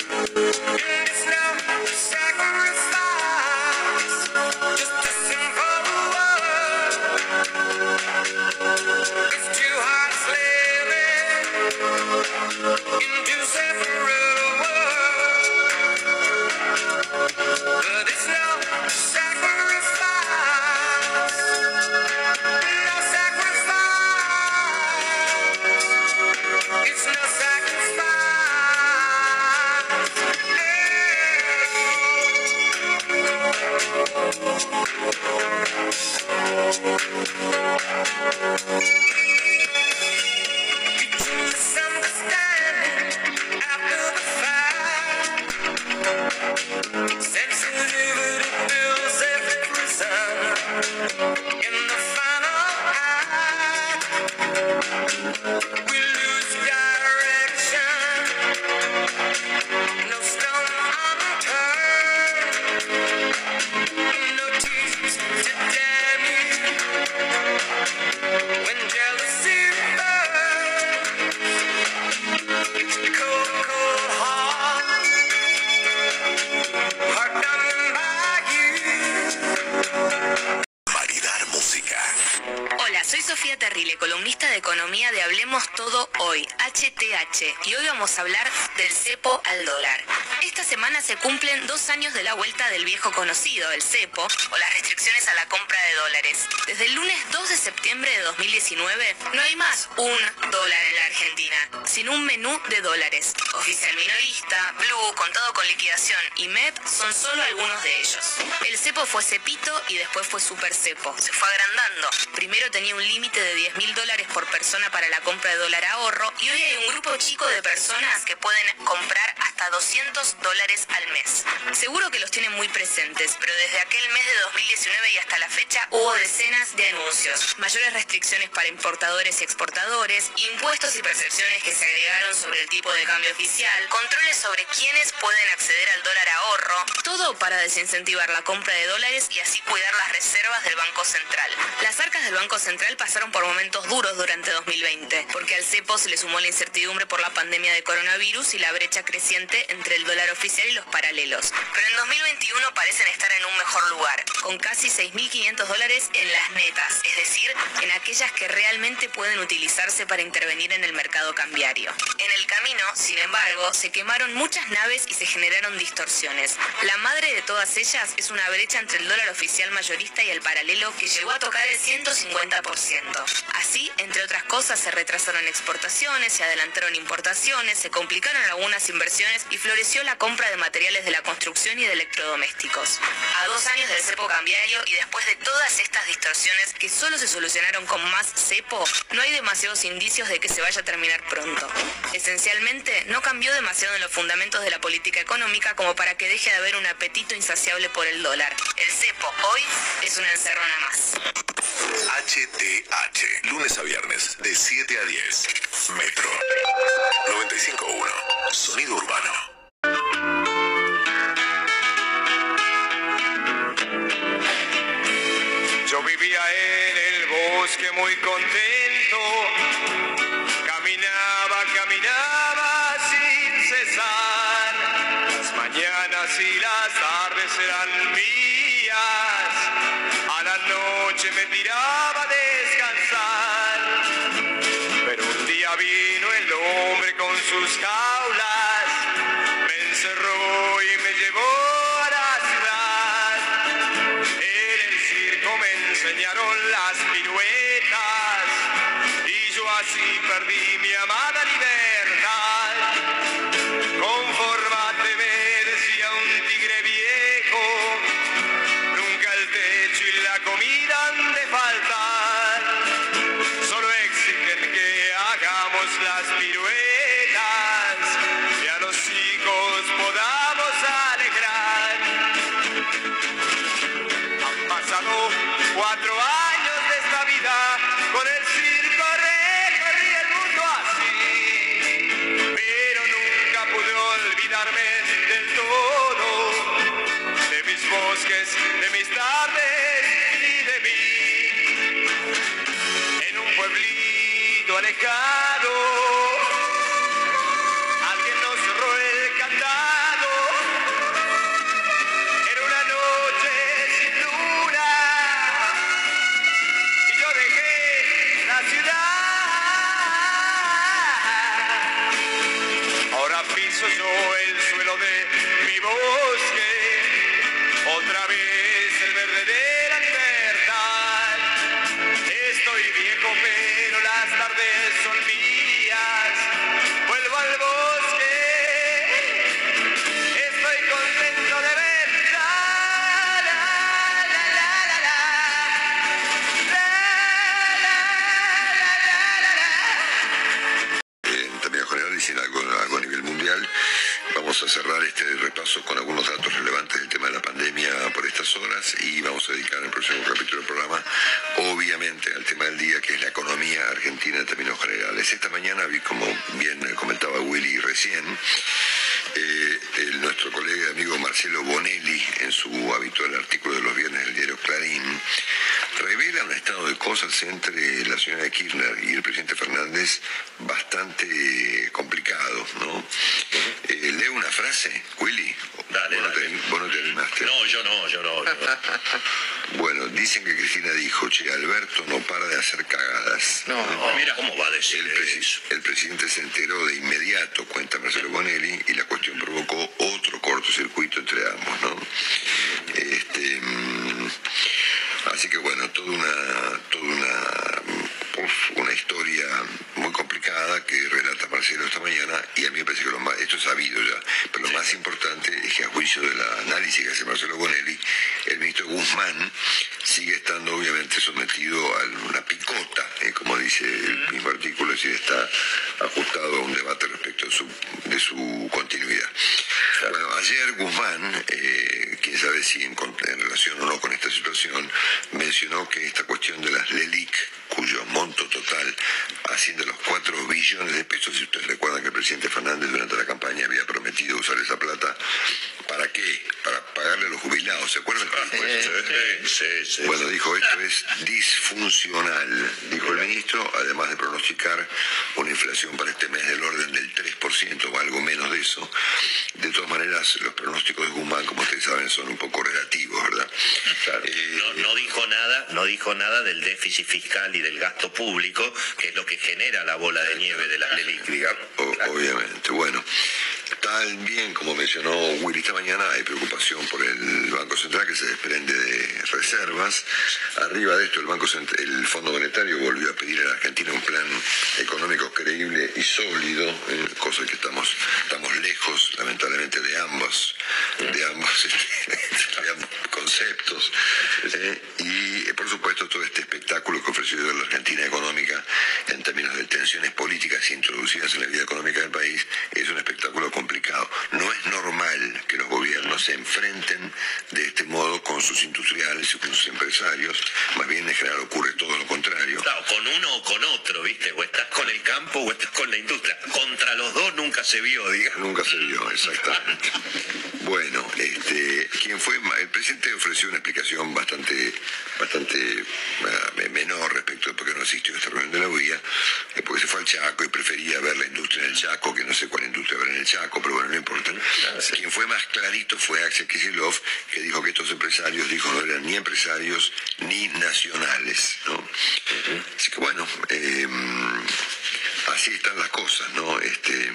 Esa. Del viejo conocido, el cepo, o las restricciones a la compra de dólares. Desde el lunes 2 de septiembre de 2019, no hay más un dólar en la Argentina, sino un menú de dólares. Oficial minorista, Blue, contado con liquidación y MEP son solo algunos de ellos. El cepo fue cepito y después fue super cepo. Se fue agrandando. Primero tenía un límite de 10 mil dólares por persona para la compra de dólar ahorro y hoy hay un grupo chico de personas que pueden comprar hasta 200 dólares al mes. Seguro que los tienen muy presentes, pero desde aquel mes de 2019 y hasta la fecha hubo decenas de anuncios, mayores restricciones para importadores y exportadores, impuestos y percepciones que se agregaron sobre el tipo de cambio oficial, controles sobre quiénes pueden acceder al dólar ahorro, todo para desincentivar la compra de dólares y así cuidar las reservas del Banco Central. Las arcas del Banco Central pasaron por momentos duros durante 2020, porque al cepo se le sumó la incertidumbre por la pandemia de coronavirus y la brecha creciente entre el dólar oficial y los paralelos. Pero en 2021 parecen estar en un mejor lugar, con casi 6.500 dólares en las netas, es decir, en aquellas que realmente pueden utilizarse para intervenir en el mercado En el camino, sin embargo, se quemaron muchas naves y se generaron distorsiones. La madre de todas ellas es una brecha entre el dólar oficial mayorista y el paralelo que llegó a tocar el 150%. Así, entre otras cosas, se retrasaron exportaciones, se adelantaron importaciones, se complicaron algunas inversiones y floreció la compra de materiales de la construcción y de electrodomésticos. A dos años del cepo cambiario y después de todas estas distorsiones que solo se solucionaron con más cepo, no hay demasiados indicios de que se vaya a terminar pronto. Esencialmente, no cambió demasiado en los fundamentos de la política económica como para que deje de haber un apetito insaciable por el dólar. El cepo hoy es una encerrona más. HTH. Lunes a viernes, de 7 a 10. Metro. 95.1. Sonido urbano. Yo vivía en el bosque muy contento, argentina en términos generales. Esta mañana vi, como bien comentaba Willy recién, eh, el, nuestro colega y amigo Marcelo Bonelli, en su habitual artículo de los viernes del diario Clarín, revela un estado de cosas entre la señora Kirchner y el presidente Fernández bastante complicado, ¿no? Eh, lee una frase, Willy. Dale, ¿Vos, dale. No te, vos no te animaste? No, yo no, yo no. yo no. Bueno, dicen que Cristina dijo, che, Alberto no para de hacer cagadas. No, mira cómo va a decir El, presi- eso. el presidente se enteró de inmediato, cuenta Marcelo Bonelli, y la cuestión provocó otro cortocircuito entre ambos, ¿no? Este, mm, así que bueno, toda una, toda una, mm, uf, una historia muy complicada que relata Marcelo esta mañana, y a mí me parece que lo más, esto es sabido ya, pero lo más importante es que a juicio del análisis que hace Marcelo Bonelli, el ministro Guzmán sigue estando obviamente sometido a una picota, eh, como dice el mismo artículo, es decir, está ajustado a un debate respecto de su, de su continuidad. Bueno, ayer Guzmán, eh, quién sabe si en relación o no con esta situación, mencionó que esta cuestión de las LELIC, cuyo monto total asciende a los 4 billones de pesos, si ustedes recuerdan que el presidente Fernández durante la campaña había prometido usar esa plata, ¿para qué? Para pagarle a los jubilados, ¿se acuerdan? Sí, sí, sí. Bueno, dijo, esto es disfuncional, dijo el ministro, además de pronosticar una inflación para este mes del orden del 3% o algo menos de eso. De todas maneras, los pronósticos de Guzmán, como ustedes saben, son un poco relativos, ¿verdad? Eh, No, no dijo nada, no dijo nada del déficit fiscal y del gasto público, que es lo que genera la bola de nieve de las. O- obviamente. Bueno, tal bien como mencionó Willy esta mañana, hay preocupación por el Banco Central que se desprende de reservas. Arriba de esto, el Banco Cent- el Fondo Monetario volvió a pedir a la Argentina un plan económico creíble y sólido, eh, cosa que estamos, estamos lejos, lamentablemente, de ambos, de ambos, de ambos conceptos. eh, y, por supuesto, todo este espectáculo que ofreció la Argentina económica en términos de tensiones políticas introducidas en la vida económica del país es un espectáculo complicado. No es normal que los gobiernos se enfrenten de este modo con sus industriales y con sus empresarios, más bien en general ocurre todo lo contrario. Claro, con uno o con otro, ¿viste? O estás con el campo o estás con la industria. Contra los dos nunca se vio, digamos. Nunca se vio, exactamente. Bueno, este, quien fue el presidente ofreció una explicación bastante, bastante me- menor respecto de por qué no asistió a esta reunión de la eh, porque se fue al Chaco y prefería ver la industria en el Chaco, que no sé cuál industria habrá en el Chaco, pero bueno, no importa. Quien fue más clarito fue Axel Kicillof, que dijo que estos empresarios, dijo, no eran ni empresarios ni nacionales, ¿no? Así que bueno, eh, así están las cosas, ¿no? Este,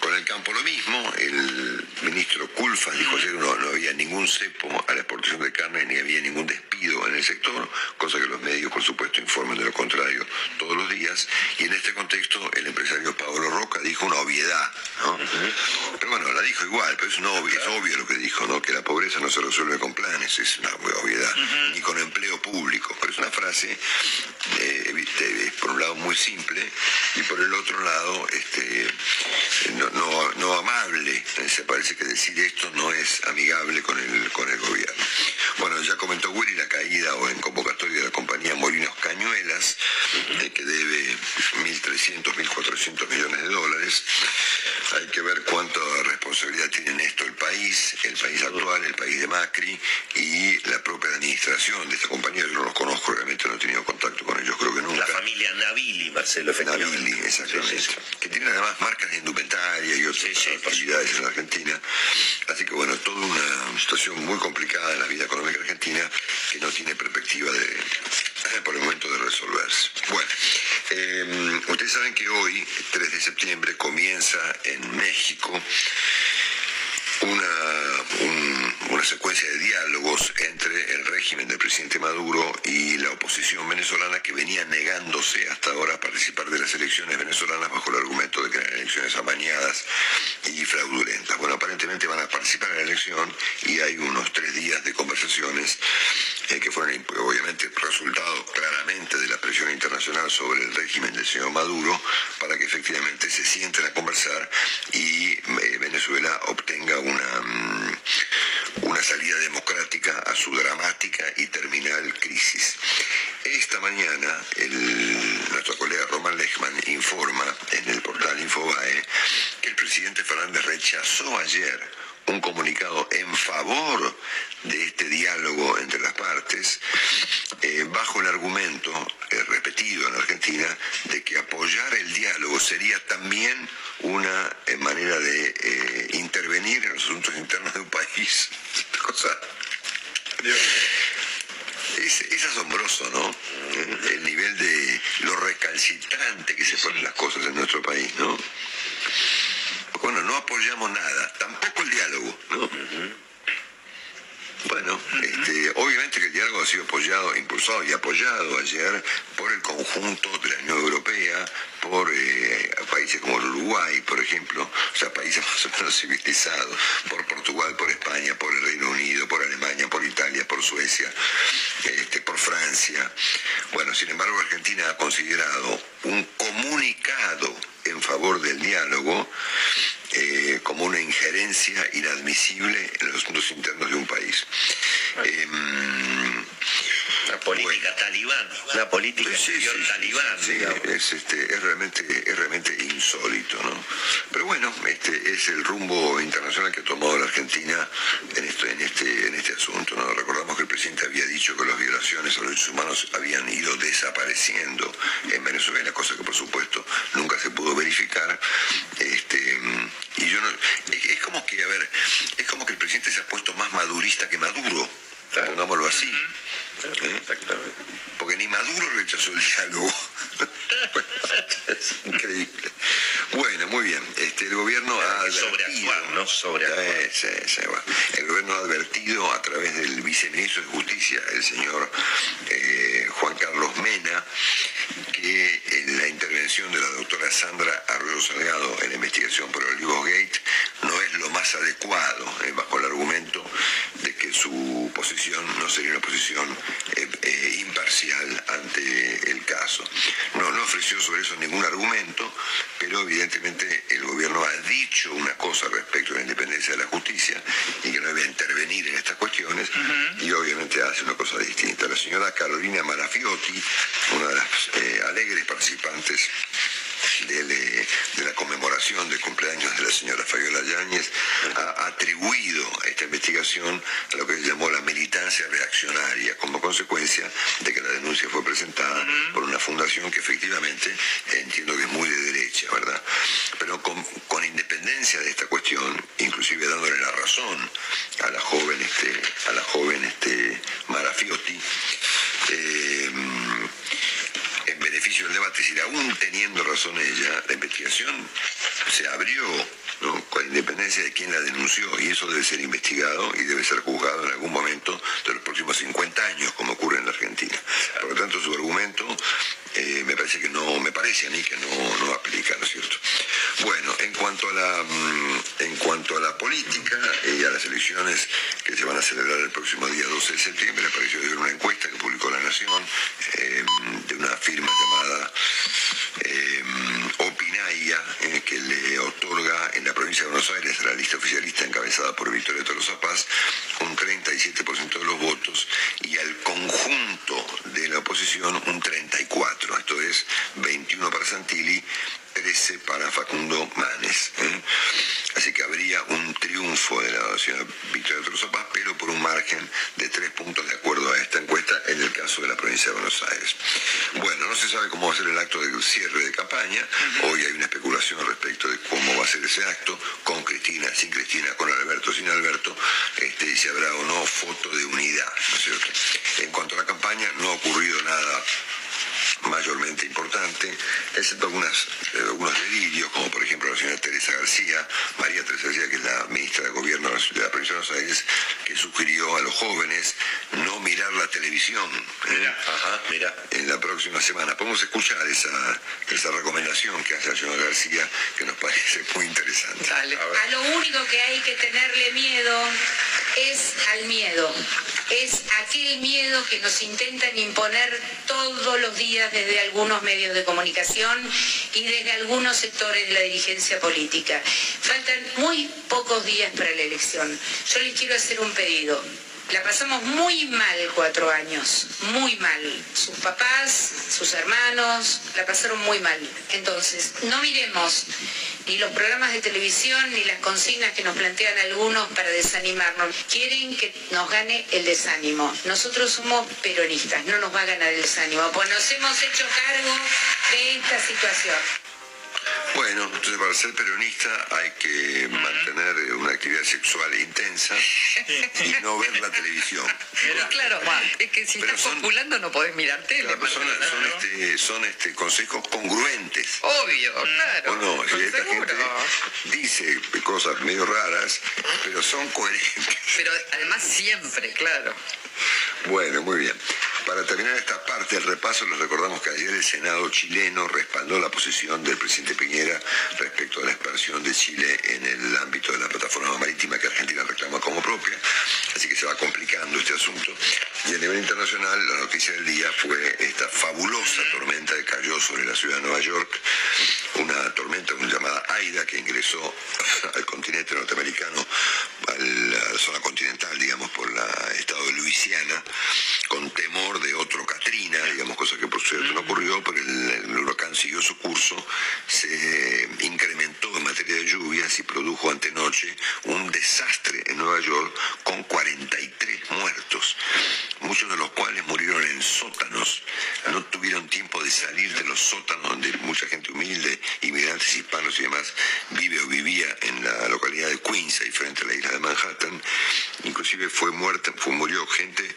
con el campo lo mismo, el ministro Culfas dijo ayer que no, no había ningún cepo a la exportación de carne ni había ningún despido en el sector, cosa que los medios, por supuesto, informan de lo contrario todos los días. Y en este contexto, el empresario Pablo Roca dijo una obviedad, ¿no? Pero bueno, la dijo igual, pero es, una obvia- es obvio lo que dijo, ¿no? Que la pobreza no se resuelve con planes, es una obviedad, ni con empleo público, pero es una frase, eh, viste, por un lado muy simple y por el otro lado, este, no, no, no amable. Se parece que decir esto no es amigable con el, con el gobierno. Bueno, ya comentó Willy la caída o en convocatoria de la compañía Molinos Cañuelas, eh, que debe 1.300, 1.400 millones de dólares. Hay que ver cuánta responsabilidad tiene en esto el país, el país actual, el país de Macri y la propia administración de esta compañía. Yo no los conozco, realmente no he tenido contacto con ellos, creo que nunca. La familia Navili, Marcelo, efectivamente. Navili, exactamente. Que tienen además marcas de indumentaria y otras actividades en la Argentina. Así que bueno, toda una situación muy complicada en la vida económica argentina que no tiene perspectiva de, eh, por el momento de resolverse. Bueno, eh, ustedes saben que hoy, 3 de septiembre, comienza en México una, un- secuencia de diálogos entre el régimen del presidente Maduro y la oposición venezolana que venía negándose hasta ahora a participar de las elecciones venezolanas bajo el argumento de que eran elecciones amañadas y fraudulentas. Bueno, aparentemente van a participar en la elección y hay unos tres días de conversaciones eh, que fueron obviamente resultado claramente de la presión internacional sobre el régimen del señor Maduro para que efectivamente se sienten a conversar y eh, Venezuela obtenga una, mm, una salida democrática a su dramática y terminal crisis. Esta mañana nuestro colega Roman Lechman informa en el portal Infobae que el presidente Fernández rechazó ayer un comunicado en favor de este diálogo entre las partes, eh, bajo el argumento eh, repetido en Argentina de que apoyar el diálogo sería también una eh, manera de intervenir en los asuntos internos de un país. Es, es, asombroso, ¿no? El nivel de lo recalcitrante que se ponen las cosas en nuestro país, ¿no? Bueno, no apoyamos nada, tampoco el diálogo. Bueno, este, obviamente que el diálogo ha sido apoyado, impulsado y apoyado ayer por el conjunto de la Unión Europea, por eh, países como el Uruguay, por ejemplo, o sea, países más o menos civilizados, por Portugal, por España, por el Reino Unido, por Alemania, por Italia, por Suecia, este, por Francia. Bueno, sin embargo, Argentina ha considerado un comunicado en favor del diálogo eh, como una injerencia inadmisible en los asuntos internos de un país. Em, la política talibán, la política talibán. es, este, es, realmente, es realmente insólito, ¿no? Pero bueno, este es el rumbo internacional que ha tomado la Argentina en este, en este, en este asunto. ¿no? Recordamos que el presidente había dicho que las violaciones a los derechos humanos habían ido desapareciendo en Venezuela, cosa que por supuesto nunca se pudo verificar. Este, y yo no, es, como que, a ver, es como que el presidente se ha puesto más madurista que Maduro, pongámoslo así. ¿Eh? Porque ni Maduro rechazó el diálogo. es increíble. Bueno, muy bien. Este, el gobierno ha advertido, ¿no? El gobierno ha advertido a través del viceministro de Justicia, el señor ¿eh? en la próxima semana. Podemos escuchar esa, esa recomendación que hace la señora García, que nos parece muy interesante. A, a lo único que hay que tenerle miedo es al miedo. Es aquel miedo que nos intentan imponer todos los días desde algunos medios de comunicación y desde algunos sectores de la dirigencia política. Faltan muy pocos días para la elección. Yo les quiero hacer un pedido. La pasamos muy mal cuatro años, muy mal. Sus papás, sus hermanos, la pasaron muy mal. Entonces, no miremos ni los programas de televisión ni las consignas que nos plantean algunos para desanimarnos. Quieren que nos gane el desánimo. Nosotros somos peronistas, no nos va a ganar el desánimo, pues nos hemos hecho cargo de esta situación. Bueno, entonces para ser peronista hay que mantener una actividad sexual intensa y no ver la televisión. Pero claro, es que si estás populando no podés mirar tele. Claro, son, son, este, son este, consejos congruentes. Obvio, claro. ¿O no? Esta gente dice cosas medio raras, pero son coherentes. Pero además siempre, claro. Bueno, muy bien. Para terminar esta parte del repaso, les recordamos que ayer el Senado chileno respaldó la posición del presidente Piñera respecto a la expansión de Chile en el ámbito de la plataforma marítima que Argentina reclama como propia, así que se va complicando este asunto. Y a nivel internacional, la noticia del día fue esta fabulosa tormenta que cayó sobre la ciudad de Nueva York, una tormenta llamada Aida que ingresó al continente norteamericano, a la zona continental, digamos, por el estado de Luisiana, con temor de otro Katrina, digamos, cosa que por cierto no ocurrió, pero el, el, huracán siguió su curso, se incrementó en materia de lluvias y produjo antenoche un desastre en Nueva York con 43 muertos, muchos de los cuales murieron en sótanos, no tuvieron tiempo de salir de los sótanos donde mucha gente humilde, inmigrantes hispanos y demás, vive o vivía en la localidad de Queens, ahí frente a la isla de Manhattan, inclusive fue muerta, fue, murió gente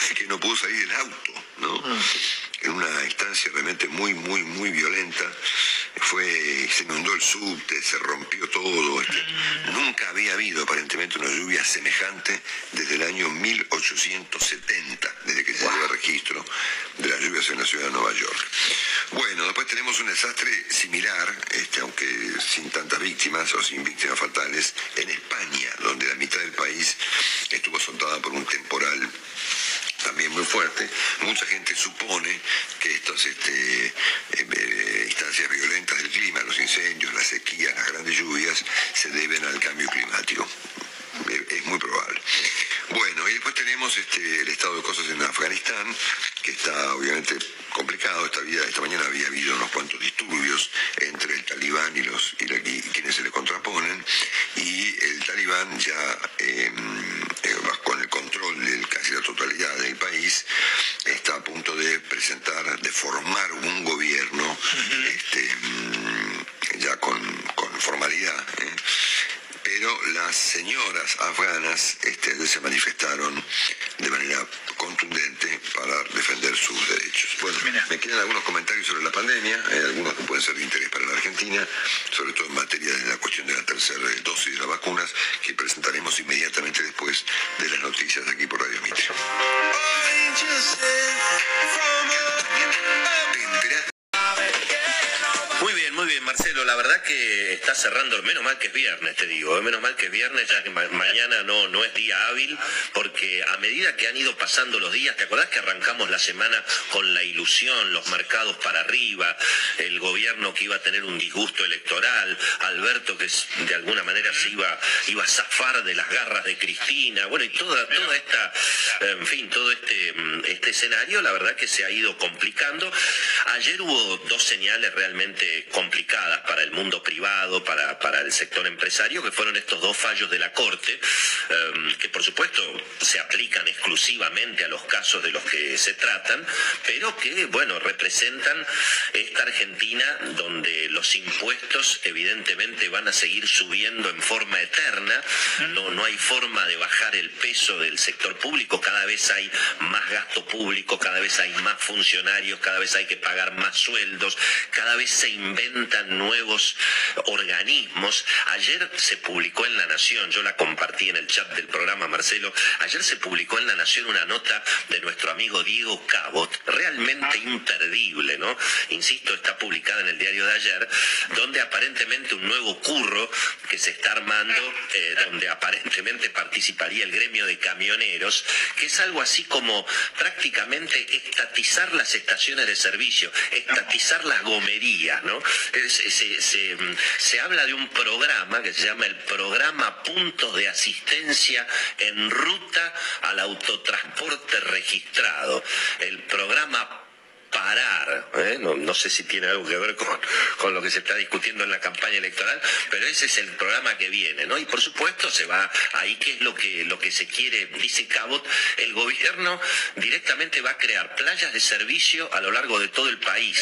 que no pudo salir del auto, ¿no? En una instancia realmente muy, muy, muy violenta. Fue, se inundó el subte, se rompió todo. Este, nunca había habido aparentemente una lluvia semejante desde el año 1870, desde que se lleva registro de las lluvias en la ciudad de Nueva York. Bueno, después tenemos un desastre similar, este, aunque sin tantas víctimas o sin víctimas fatales, en España, donde la mitad del país estuvo azotada por un temporal también muy fuerte. Mucha gente supone que estas este, eh, instancias violentas del clima, los incendios, la sequía, las grandes lluvias, se deben al cambio climático. Es muy probable. Bueno, y después tenemos este, el estado de cosas en Afganistán, que está obviamente complicado. Esta, vida, esta mañana había habido unos cuantos disturbios entre el talibán y, los, y, quienes se le contraponen, y el talibán ya eh, eh, con el control de totalidad del país está a punto de presentar, de formar un gobierno este, ya con, con formalidad. ¿eh? Pero las señoras afganas este, se manifestaron de manera contundente para defender sus derechos. Bueno, me quedan algunos comentarios sobre la pandemia, hay algunos que pueden ser de interés para la Argentina, sobre todo en materia de la cuestión de la tercera dosis de las vacunas, que presentaremos inmediatamente después de las noticias aquí por Radio Mitre. Marcelo. La verdad que está cerrando, menos mal que es viernes, te digo, ¿eh? menos mal que es viernes, ya que ma mañana no, no es día hábil, porque a medida que han ido pasando los días, ¿te acordás que arrancamos la semana con la ilusión, los mercados para arriba, el gobierno que iba a tener un disgusto electoral, Alberto que de alguna manera se iba, iba a zafar de las garras de Cristina, bueno, y toda, toda esta, en fin, todo este, este escenario, la verdad que se ha ido complicando. Ayer hubo dos señales realmente complicadas para el mundo privado, para, para el sector empresario, que fueron estos dos fallos de la Corte, em, que por supuesto se aplican exclusivamente a los casos de los que se tratan, pero que, bueno, representan esta Argentina donde los impuestos evidentemente van a seguir subiendo en forma eterna, no, no hay forma de bajar el peso del sector público, cada vez hay más gasto público, cada vez hay más funcionarios, cada vez hay que pagar más sueldos, cada vez se inventan nuevos organismos. Ayer se publicó en La Nación, yo la compartí en el chat del programa Marcelo, ayer se publicó en La Nación una nota de nuestro amigo Diego Cabot, realmente imperdible, ¿no? Insisto, está publicada en el diario de ayer, donde aparentemente un nuevo curro que se está armando, eh, donde aparentemente participaría el gremio de camioneros, que es algo así como prácticamente estatizar las estaciones de servicio, estatizar las gomerías, ¿no? Se, se habla de un programa que se llama el programa Puntos de Asistencia en Ruta al Autotransporte Registrado. El programa parar, ¿eh? no, sé si tiene algo que ver con, con, lo que se está discutiendo en la campaña electoral, pero ese es el programa que viene, ¿no? Y por supuesto se va ahí que es lo que, lo que se quiere, dice Cabot, el gobierno directamente va a crear playas de servicio a lo largo de todo el país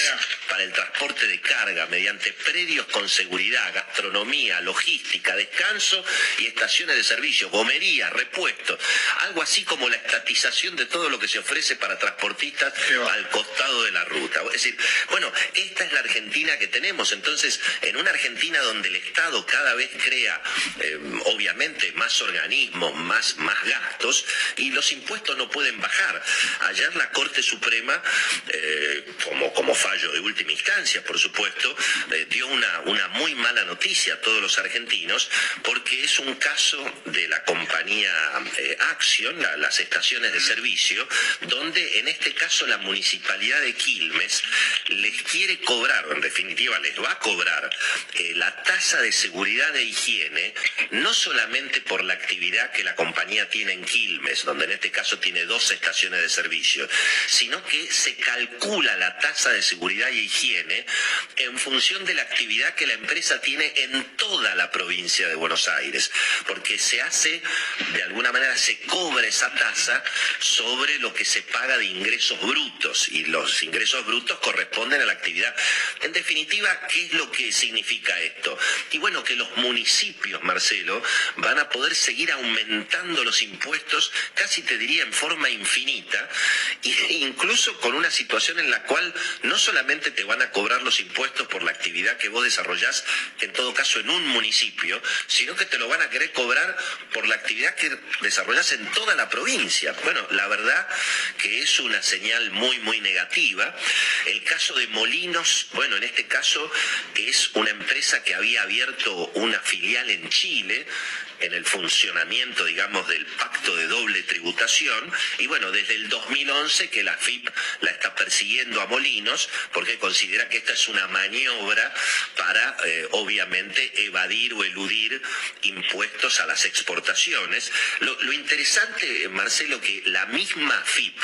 para el transporte de carga mediante predios con seguridad, gastronomía, logística, descanso y estaciones de servicio, gomería, repuestos, algo así como la estatización de todo lo que se ofrece para transportistas al costado de la ruta. Es decir, bueno, esta es la Argentina que tenemos. Entonces, en una Argentina donde el Estado cada vez crea, eh, obviamente, más organismos, más, más gastos, y los impuestos no pueden bajar. Ayer la Corte Suprema, eh, como, como fallo de última instancia, por supuesto, eh, dio una, una muy mala noticia a todos los argentinos, porque es un caso de la compañía Action, las estaciones de servicio, donde en este caso la municipalidad de Quilmes les quiere cobrar, en definitiva les va a cobrar, eh, la tasa de seguridad e higiene, no solamente por la actividad que la compañía tiene en Quilmes, donde en este caso tiene dos estaciones de servicio, sino que se calcula la tasa de seguridad y higiene en función de la actividad que la empresa tiene en toda la provincia de Buenos Aires, porque se hace, de alguna manera, se cobra esa tasa sobre lo que se paga de ingresos brutos y los ingresos brutos corresponden a la actividad. En definitiva, ¿qué es lo que significa esto? Y bueno, que los municipios, Marcelo, van a poder seguir aumentando los impuestos, casi te diría en forma infinita, e incluso con una situación en la cual no solamente te van a cobrar los impuestos por la actividad que vos desarrollás, en todo caso en un municipio, sino que te lo van a querer cobrar por la actividad que desarrollás en toda la provincia. Bueno, la verdad que es una señal muy, muy negativa el caso de Molinos, bueno, en este caso es una empresa que había abierto una filial en Chile, en el funcionamiento, digamos, del pacto de doble tributación. Y bueno, desde el 2011 que la FIP la está persiguiendo a Molinos porque considera que esta es una maniobra para, eh, obviamente, evadir o eludir impuestos a las exportaciones. Lo, lo interesante, Marcelo, que la misma FIP,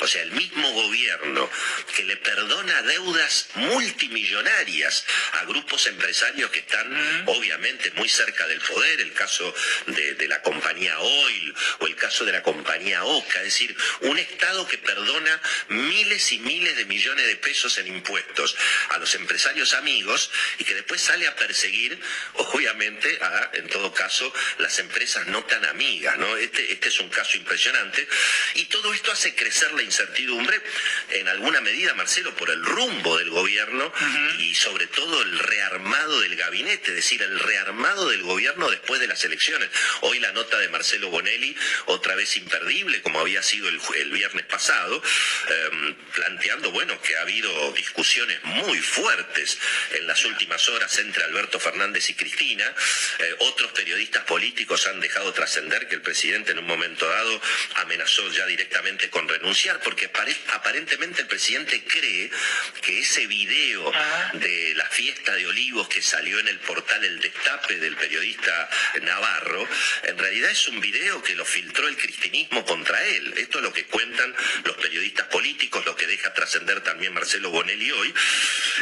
o sea, el mismo gobierno que le perdona deudas multimillonarias a grupos empresarios que están, obviamente, muy cerca del poder, el caso de, la compañía Oil o el caso de la compañía Oca, es decir, un Estado que perdona miles y miles de millones de pesos en impuestos a los empresarios amigos y que después sale a perseguir, obviamente, a, en todo caso, las empresas no tan amigas, ¿no? Este, este es un caso impresionante. Y todo esto hace crecer la incertidumbre en alguna medida, Marcelo, por el rumbo del gobierno y sobre todo el rearmado del gabinete, es decir, el rearmado del gobierno después de las elecciones Hoy la nota de Marcelo Bonelli, otra vez imperdible, como había sido el, viernes pasado, em, planteando, bueno, que ha habido discusiones muy fuertes en las últimas horas entre Alberto Fernández y Cristina. Eh, otros periodistas políticos han dejado trascender que el presidente en un momento dado amenazó ya directamente con renunciar, porque aparentemente el presidente cree que ese video de la fiesta de olivos que salió en el portal El Destape del periodista Navarro, en realidad es un video que lo filtró el cristianismo contra él. Esto es lo que cuentan los periodistas políticos, lo que deja trascender también Marcelo Bonelli hoy.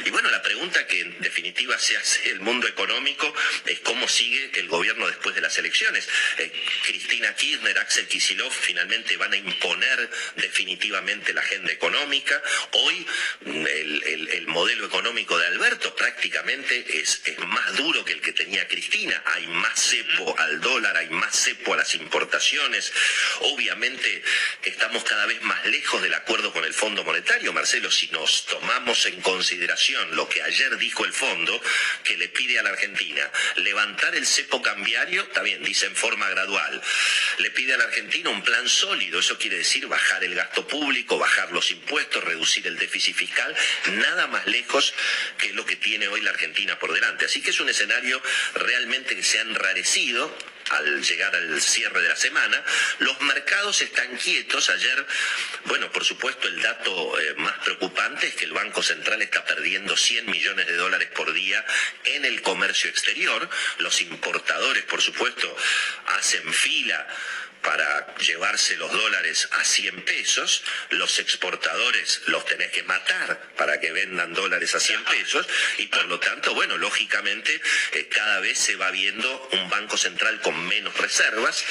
Y bueno, la pregunta que en definitiva se hace el mundo económico es cómo sigue el gobierno después de las elecciones. Eh, Cristina Kirchner, Axel Kisilov finalmente van a imponer definitivamente la agenda económica. Hoy mm, el, modelo económico de Alberto prácticamente es, es más duro que el que tenía Cristina. Hay más cepo al dólar, hay más cepo a las importaciones. Obviamente estamos cada vez más lejos del acuerdo con el Fondo Monetario. Marcelo, si nos tomamos en consideración lo que ayer dijo el fondo, que le pide a la Argentina levantar el cepo cambiario, también dice en forma gradual, le pide a la Argentina un plan sólido, eso quiere decir bajar el gasto público, bajar los impuestos, reducir el déficit fiscal, nada más lejos que lo que tiene hoy la Argentina por delante. Así que es un escenario realmente que se ha enrarecido al llegar al cierre de la semana. Los mercados están quietos. Ayer, bueno, por supuesto, el dato eh, más preocupante es que el Banco Central está perdiendo 100 millones de dólares por día en el comercio exterior. Los importadores, por supuesto, hacen fila para llevarse los dólares a 100 pesos, los exportadores los tenés que matar para que vendan dólares a 100 pesos y por lo tanto, bueno, lógicamente eh, cada vez se va viendo un banco central con menos reservas.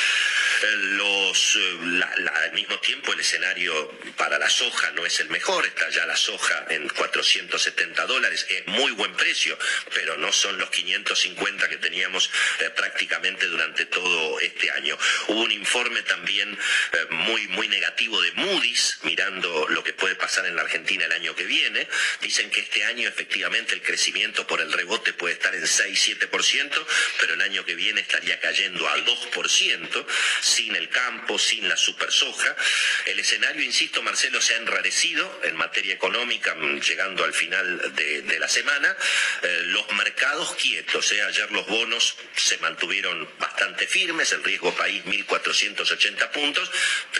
Eh, los, eh, al mismo tiempo el escenario para la soja no es el mejor, está ya la soja en 470 dólares, es muy buen precio, pero no son los 550 que teníamos prácticamente durante todo este año. Hubo un informe también eh, muy, muy negativo de Moody's, mirando lo que puede pasar en la Argentina el año que viene. Dicen que este año efectivamente el crecimiento por el rebote puede estar en 6-7%, pero el año que viene estaría cayendo al 2%, sin el campo, sin la super soja. El escenario, insisto, Marcelo, se ha enrarecido en materia económica, mm, llegando al final de, la semana. Eh, los mercados quietos, ¿eh? ayer los bonos se mantuvieron bastante firmes, el riesgo país 1400 180 puntos,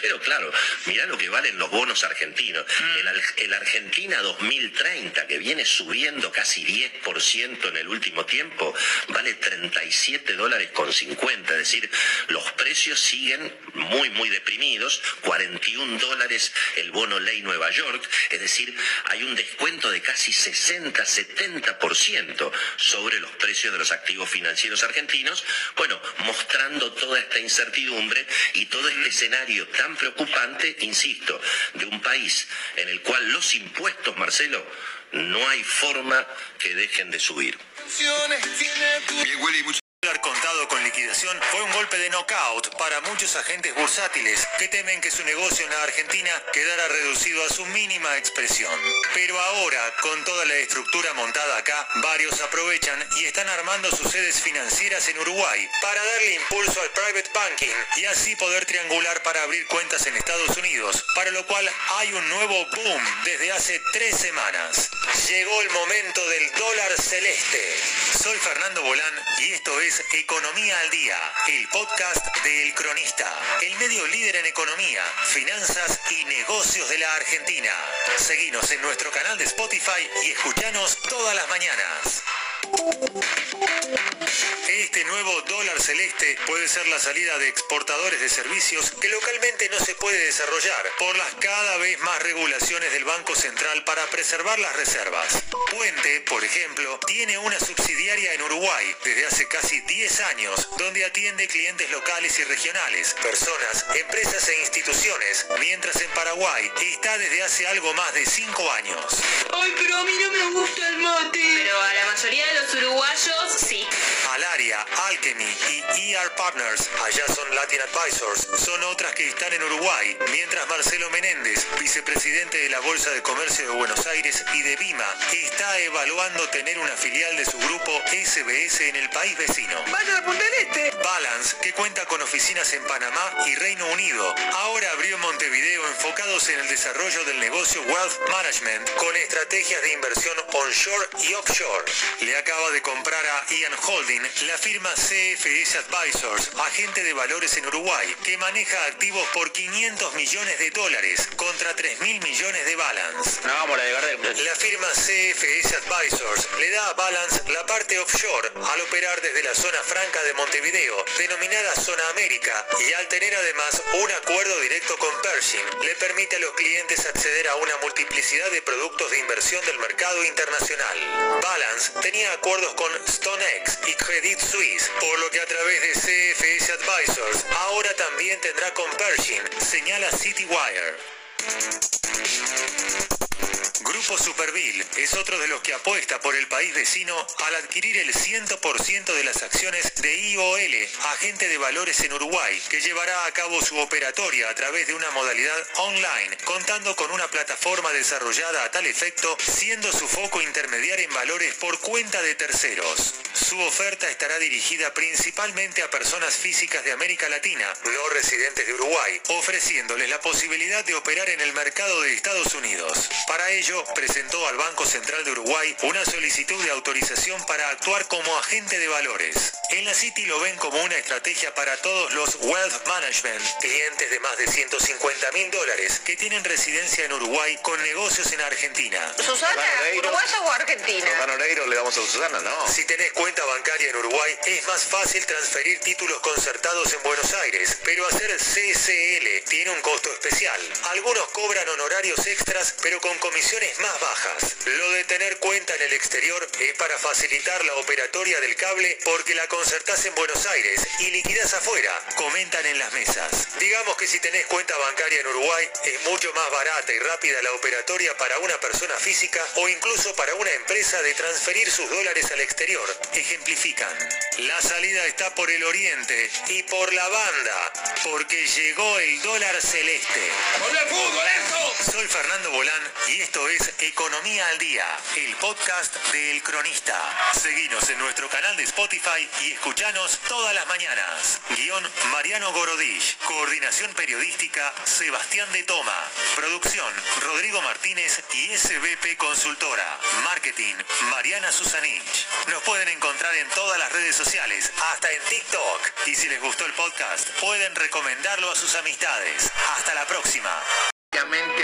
pero claro, mirá lo que valen los bonos argentinos. Mm. El, Argentina 2030, que viene subiendo casi 10% en el último tiempo, vale 37 dólares con 50, es decir, los precios siguen muy, muy deprimidos, 41 dólares el bono ley Nueva York, es decir, hay un descuento de casi 60, 70% sobre los precios de los activos financieros argentinos, bueno, mostrando toda esta incertidumbre y todo este escenario tan preocupante, insisto, de un país en el cual los impuestos, Marcelo, no hay forma que dejen de subir. El contado con liquidación fue un golpe de knockout para muchos agentes bursátiles que temen que su negocio en la Argentina quedara reducido a su mínima expresión. Pero ahora, con toda la estructura montada acá, varios aprovechan y están armando sus sedes financieras en Uruguay para darle impulso al private banking y así poder triangular para abrir cuentas en Estados Unidos, para lo cual hay un nuevo boom desde hace tres semanas. Llegó el momento del dólar celeste. Soy Fernando Bolán y esto es Economía al Día, el podcast de El Cronista, el medio líder en economía, finanzas y negocios de la Argentina. Seguinos en nuestro canal de Spotify y escuchanos todas las mañanas. Este nuevo dólar celeste puede ser la salida de exportadores de servicios que localmente no se puede desarrollar por las cada vez más regulaciones del Banco Central para preservar las reservas. Puente, por ejemplo, tiene una subsidiaria en Uruguay desde hace casi 10 años, donde atiende clientes locales y regionales, personas, empresas e instituciones, mientras en Paraguay está desde hace algo más de 5 años. Ay, pero a mí no me gusta el mate. Pero a la mayoría de los uruguayos sí. Alaria, Alchemy y ER Partners, allá son Latin Advisors, son otras que están en Uruguay, mientras Marcelo Menéndez, vicepresidente de la Bolsa de Comercio de Buenos Aires y de Bima, está evaluando tener una filial de su grupo SBS en el país vecino. ¡Vaya a Punta Este! Balance, que cuenta con oficinas en Panamá y Reino Unido, ahora abrió Montevideo enfocados en el desarrollo del negocio Wealth Management con estrategias de inversión onshore y offshore. Le acaba de comprar a Ian Holding la firma CFS Advisors, agente de valores en Uruguay, que maneja activos por 500 millones de dólares contra 3 mil millones de Balance. No, vamos, la de Gardel. La firma CFS Advisors le da a Balance la parte offshore al operar desde la zona franca de Montevideo, denominada Zona América, y al tener además un acuerdo directo con Pershing, le permite a los clientes acceder a una multiplicidad de productos de inversión del mercado internacional. Balance tenía acuerdos con StoneX y Credit Suisse, por lo que a través de CFS Advisors ahora también tendrá con Pershing, señala CityWire. Grupo Superville es otro de los que apuesta por el país vecino al adquirir el 100% de las acciones de IOL, agente de valores en Uruguay, que llevará a cabo su operatoria a través de una modalidad online, contando con una plataforma desarrollada a tal efecto, siendo su foco intermediar en valores por cuenta de terceros. Su oferta estará dirigida principalmente a personas físicas de América Latina, no residentes de Uruguay, ofreciéndoles la posibilidad de operar en el mercado de Estados Unidos. Para ello, presentó al Banco Central de Uruguay una solicitud de autorización para actuar como agente de valores. En la City lo ven como una estrategia para todos los Wealth Management, clientes de más de 150 mil dólares que tienen residencia en Uruguay con negocios en Argentina. ¿Susana, uruguaya o argentina? Susana Oreiro le damos a Susana, ¿no? Si tenés cuenta bancaria en Uruguay, es más fácil transferir títulos concertados en Buenos Aires, pero hacer CCL tiene un costo especial. Algunos cobran honorarios extras, pero con comisiones más bajas. Lo de tener cuenta en el exterior es para facilitar la operatoria del cable porque la concertás en Buenos Aires y liquidás afuera, comentan en las mesas. Digamos que si tenés cuenta bancaria en Uruguay, es mucho más barata y rápida la operatoria para una persona física o incluso para una empresa de transferir sus dólares al exterior. Ejemplifican. La salida está por el oriente y por la banda, porque llegó el dólar celeste. Soy Fernando Bolán y esto es Economía al Día, el podcast de El Cronista. Seguinos en nuestro canal de Spotify y escuchanos todas las mañanas. Guión Mariano Gorodich. Coordinación periodística Sebastián de Toma. Producción Rodrigo Martínez y SBP Consultora. Marketing Mariana Susanich. Nos pueden encontrar en todas las redes sociales, hasta en TikTok. Y si les gustó el podcast, pueden recomendarlo a sus amistades. Hasta la próxima.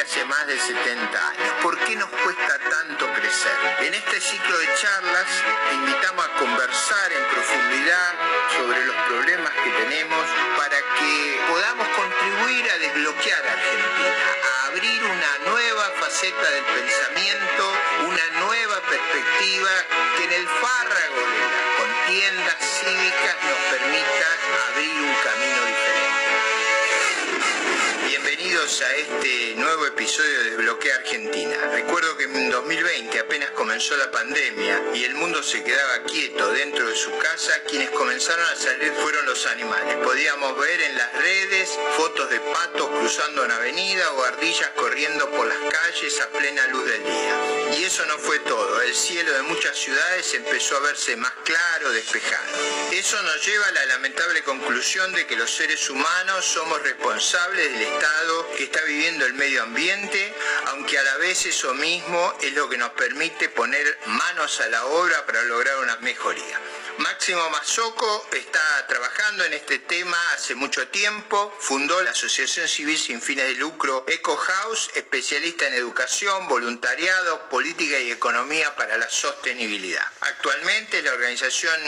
Hace más de 70 años. ¿Por qué nos cuesta tanto crecer? En este ciclo de charlas te invitamos a conversar en profundidad sobre los problemas que tenemos para que podamos contribuir a desbloquear a Argentina, a abrir una nueva faceta del pensamiento, una nueva perspectiva que en el fárrago de las contiendas cívicas nos permita abrir un camino Bienvenidos a este nuevo episodio de Bloquea Argentina. Recuerdo que en 2020 apenas comenzó la pandemia y el mundo se quedaba quieto dentro de su casa, quienes comenzaron a salir fueron los animales. Podíamos ver en las redes fotos de patos cruzando una avenida o ardillas corriendo por las calles a plena luz del día. Y eso no fue todo, el cielo de muchas ciudades empezó a verse más claro, despejado. Eso nos lleva a la lamentable conclusión de que los seres humanos somos responsables del estado que está viviendo el medio ambiente, aunque a la vez eso mismo es lo que nos permite poner manos a la obra para lograr una mejoría. Máximo Mazoco está trabajando en este tema hace mucho tiempo, fundó la Asociación Civil Sin Fines de Lucro Eco House, especialista en educación, voluntariado, política y economía para la sostenibilidad. Actualmente la organización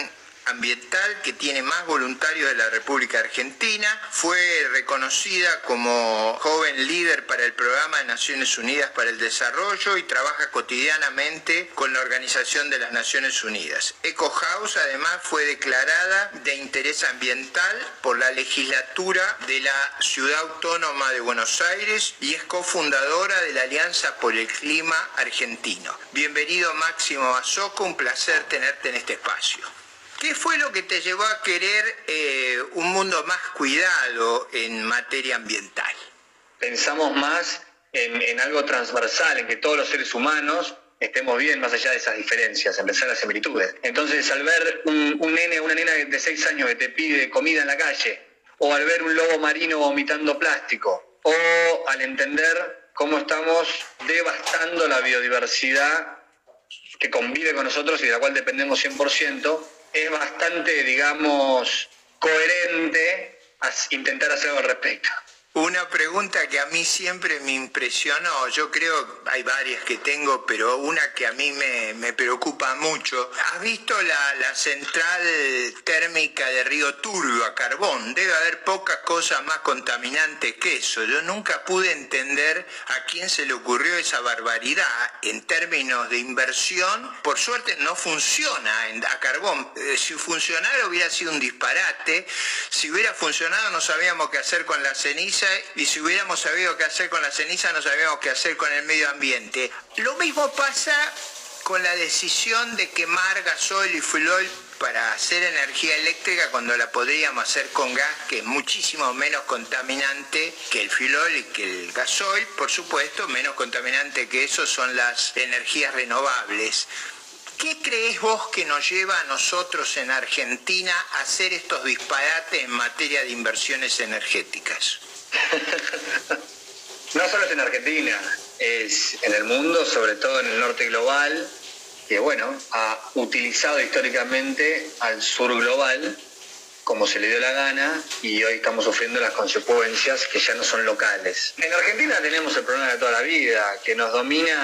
ambiental que tiene más voluntarios de la República Argentina. Fue reconocida como joven líder para el programa de Naciones Unidas para el Desarrollo y trabaja cotidianamente con la Organización de las Naciones Unidas. Eco House además fue declarada de interés ambiental por la legislatura de la Ciudad Autónoma de Buenos Aires y es cofundadora de la Alianza por el Clima Argentino. Bienvenido Máximo Basoco, un placer tenerte en este espacio. ¿Qué fue lo que te llevó a querer eh, un mundo más cuidado en materia ambiental? Pensamos más en, algo transversal, en que todos los seres humanos estemos bien más allá de esas diferencias, en pensar las similitudes. Entonces, al ver un, un nene o una nena de 6 años que te pide comida en la calle, o al ver un lobo marino vomitando plástico, o al entender cómo estamos devastando la biodiversidad que convive con nosotros y de la cual dependemos 100%, es bastante, digamos, coherente intentar hacer algo al respecto. Una pregunta que a mí siempre me impresionó, yo creo, hay varias que tengo, pero una que a mí me, preocupa mucho. ¿Has visto la, central térmica de Río Turbio a carbón? Debe haber pocas cosas más contaminantes que eso. Yo nunca pude entender a quién se le ocurrió esa barbaridad en términos de inversión. Por suerte no funciona a carbón. Eh, si funcionara hubiera sido un disparate. Si hubiera funcionado no sabíamos qué hacer con la ceniza y si hubiéramos sabido qué hacer con la ceniza, no sabíamos qué hacer con el medio ambiente. Lo mismo pasa con la decisión de quemar gasoil y fuel para hacer energía eléctrica cuando la podríamos hacer con gas, que es muchísimo menos contaminante que el fuel y que el gasoil, por supuesto, menos contaminante que eso son las energías renovables. ¿Qué crees vos que nos lleva a nosotros en Argentina a hacer estos disparates en materia de inversiones energéticas? No solo es en Argentina, es en el mundo, sobre todo en el norte global, que bueno, ha utilizado históricamente al sur global como se le dio la gana y hoy estamos sufriendo las consecuencias que ya no son locales. En Argentina tenemos el problema de toda la vida, que nos domina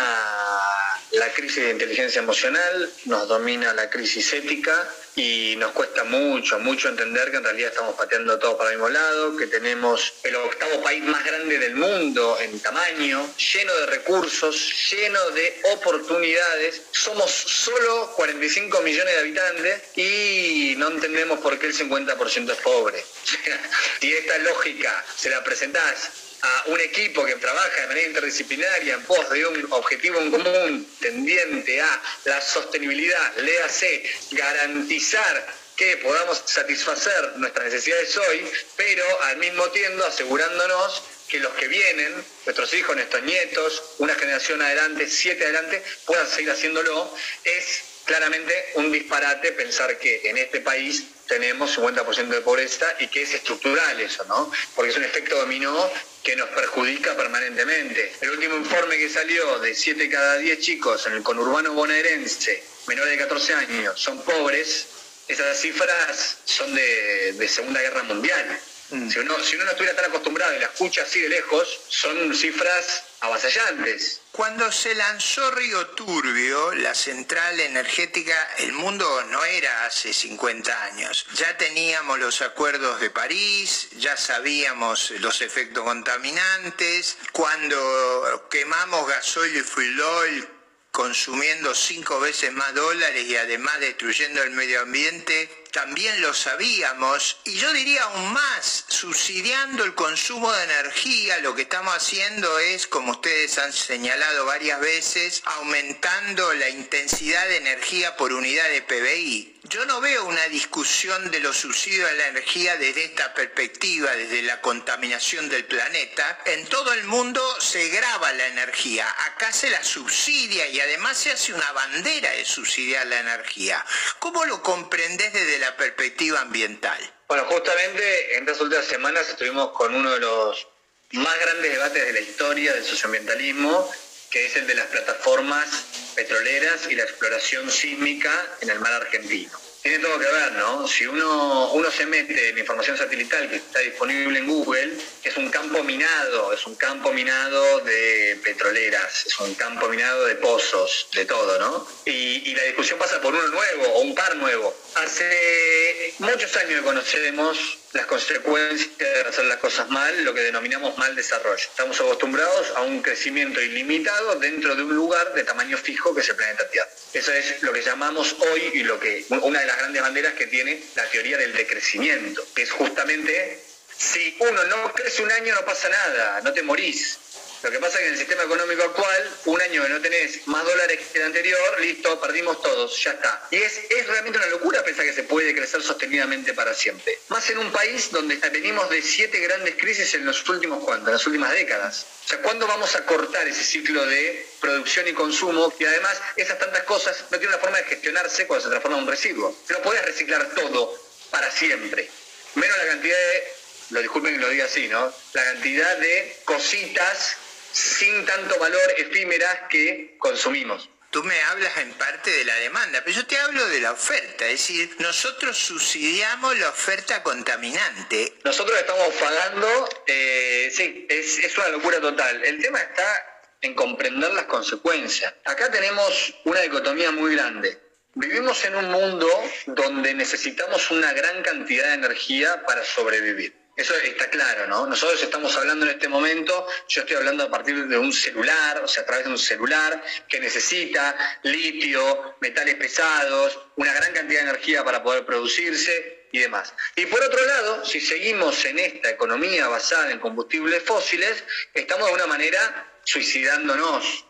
la crisis de inteligencia emocional, nos domina la crisis ética y nos cuesta mucho, mucho entender que en realidad estamos pateando todos para el mismo lado, que tenemos el octavo país más grande del mundo en tamaño, lleno de recursos, lleno de oportunidades. Somos solo 45 millones de habitantes y no entendemos por qué el 50% es pobre. si esta lógica se la presentás a un equipo que trabaja de manera interdisciplinaria en pos de un objetivo en común tendiente a la sostenibilidad, léase, garantizar que podamos satisfacer nuestras necesidades hoy, pero al mismo tiempo asegurándonos que los que vienen, nuestros hijos, nuestros nietos, una generación adelante, siete adelante, puedan seguir haciéndolo, es claramente un disparate pensar que en este país tenemos 50% de pobreza y que es estructural eso, ¿no? Porque es un efecto dominó que nos perjudica permanentemente. El último informe que salió de 7 cada 10 chicos en el conurbano bonaerense, menores de 14 años, son pobres, esas cifras son de, Segunda Guerra Mundial. Mm. Si, uno, si uno no estuviera tan acostumbrado y la escucha así de lejos, son cifras avasallantes. Cuando se lanzó Río Turbio, la central energética, el mundo no era hace 50 años. Ya teníamos los acuerdos de París, ya sabíamos los efectos contaminantes. Cuando quemamos gasoil y fuel oil consumiendo cinco veces más dólares y además destruyendo el medio ambiente, también lo sabíamos, y yo diría aún más, subsidiando el consumo de energía, lo que estamos haciendo es, como ustedes han señalado varias veces, aumentando la intensidad de energía por unidad de PBI. Yo no veo una discusión de los subsidios a la energía desde esta perspectiva, desde la contaminación del planeta. En todo el mundo se graba la energía, acá se la subsidia y además se hace una bandera de subsidiar la energía. ¿Cómo lo comprendes desde la perspectiva ambiental? Bueno, justamente en estas últimas semanas estuvimos con uno de los más grandes debates de la historia del socioambientalismo, que es el de las plataformas petroleras y la exploración sísmica en el mar argentino. Tiene todo que ver, ¿no? Si uno, uno se mete en información satelital que está disponible en Google, es un campo minado, es un campo minado de petroleras, es un campo minado de pozos, de todo, ¿no? Y, y la discusión pasa por uno nuevo o un par nuevo. Hace muchos años que conocemos las consecuencias de hacer las cosas mal, lo que denominamos mal desarrollo. Estamos acostumbrados a un crecimiento ilimitado dentro de un lugar de tamaño fijo que es el planeta Tierra. Eso es lo que llamamos hoy y lo que una de las grandes banderas que tiene la teoría del decrecimiento, que es justamente si uno no crece un año no pasa nada, no te morís. Lo que pasa es que en el sistema económico actual, un año que no tenés más dólares que el anterior, listo, perdimos todos, ya está. Y es, es realmente una locura pensar que se puede crecer sostenidamente para siempre. Más en un país donde venimos de siete grandes crisis en los últimos, ¿cuántos? En las últimas décadas. O sea, ¿cuándo vamos a cortar ese ciclo de producción y consumo? Y además, esas tantas cosas no tienen una forma de gestionarse cuando se transforma en un residuo. No puedes reciclar todo para siempre. Menos la cantidad de, lo disculpen que lo diga así, ¿no? La cantidad de cositas sin tanto valor efímeras que consumimos. Tú me hablas en parte de la demanda, pero yo te hablo de la oferta, es decir, nosotros subsidiamos la oferta contaminante. Nosotros estamos pagando, eh, sí, es, es una locura total. El tema está en comprender las consecuencias. Acá tenemos una dicotomía muy grande. Vivimos en un mundo donde necesitamos una gran cantidad de energía para sobrevivir. Eso está claro, ¿no? Nosotros estamos hablando en este momento, yo estoy hablando a partir de un celular, o sea, a través de un celular que necesita litio, metales pesados, una gran cantidad de energía para poder producirse y demás. Y por otro lado, si seguimos en esta economía basada en combustibles fósiles, estamos de alguna manera suicidándonos.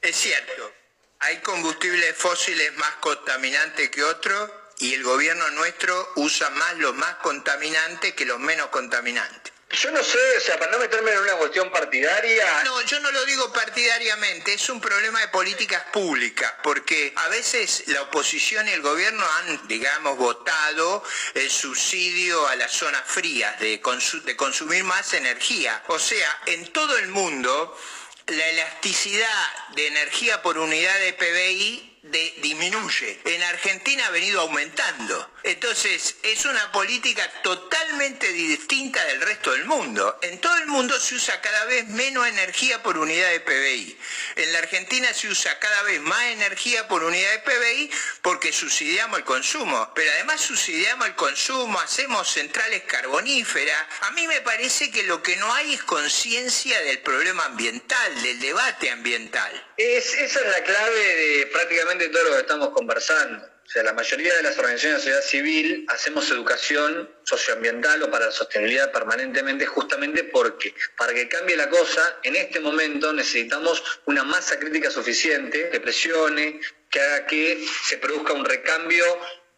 Es cierto, hay combustibles fósiles más contaminantes que otros y el gobierno nuestro usa más los más contaminantes que los menos contaminantes. Yo no sé, o sea, para no meterme en una cuestión partidaria. No, yo no lo digo partidariamente, es un problema de políticas públicas, porque a veces la oposición y el gobierno han, digamos, votado el subsidio a las zonas frías de, de consumir más energía. O sea, en todo el mundo la elasticidad de energía por unidad de PBI disminuye. En Argentina ha venido aumentando. Entonces, es una política totalmente distinta del resto del mundo. En todo el mundo se usa cada vez menos energía por unidad de PBI. En la Argentina se usa cada vez más energía por unidad de PBI porque subsidiamos el consumo. Pero además subsidiamos el consumo, hacemos centrales carboníferas. A mí me parece que lo que no hay es conciencia del problema ambiental, del debate ambiental. Es, esa es la clave de prácticamente todo lo que estamos conversando. O sea, la mayoría de las organizaciones de sociedad civil hacemos educación socioambiental o para la sostenibilidad permanentemente justamente porque para que cambie la cosa, en este momento necesitamos una masa crítica suficiente que presione, que haga que se produzca un recambio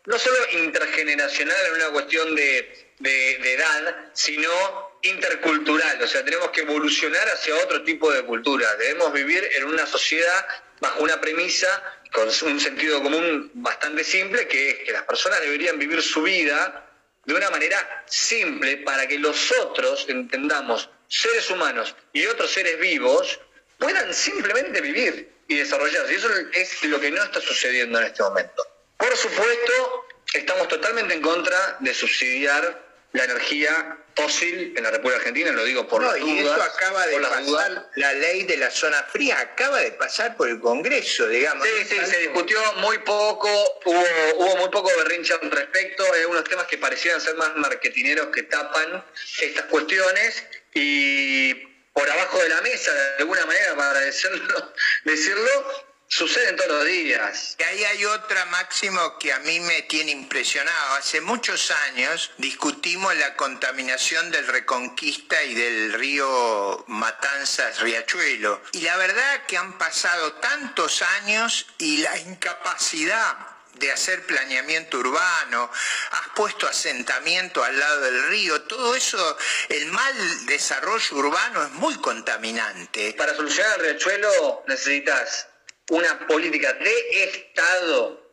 no solo intergeneracional en una cuestión de edad, sino intercultural, o sea, tenemos que evolucionar hacia otro tipo de cultura, debemos vivir en una sociedad bajo una premisa con un sentido común bastante simple, que es que las personas deberían vivir su vida de una manera simple para que los otros, entendamos, seres humanos y otros seres vivos, puedan simplemente vivir y desarrollarse. Y eso es lo que no está sucediendo en este momento. Por supuesto, estamos totalmente en contra de subsidiar la energía fósil en la República Argentina, lo digo por no, y eso acaba de pasar, la ley de la zona fría acaba de pasar por el Congreso, digamos. Sí, sí, se discutió muy poco, hubo, hubo muy poco berrinche al respecto, hay algunos temas que parecieran ser más marketineros que tapan estas cuestiones y por abajo de la mesa, de alguna manera, para decirlo, decirlo Suceden todos los días. Y ahí hay otra máximo que a mí me tiene impresionado. Hace muchos años discutimos la contaminación del Reconquista y del río Matanzas Riachuelo. Y la verdad que han pasado tantos años y la incapacidad de hacer planeamiento urbano, has puesto asentamiento al lado del río, todo eso, el mal desarrollo urbano es muy contaminante. Para solucionar el riachuelo necesitas una política de Estado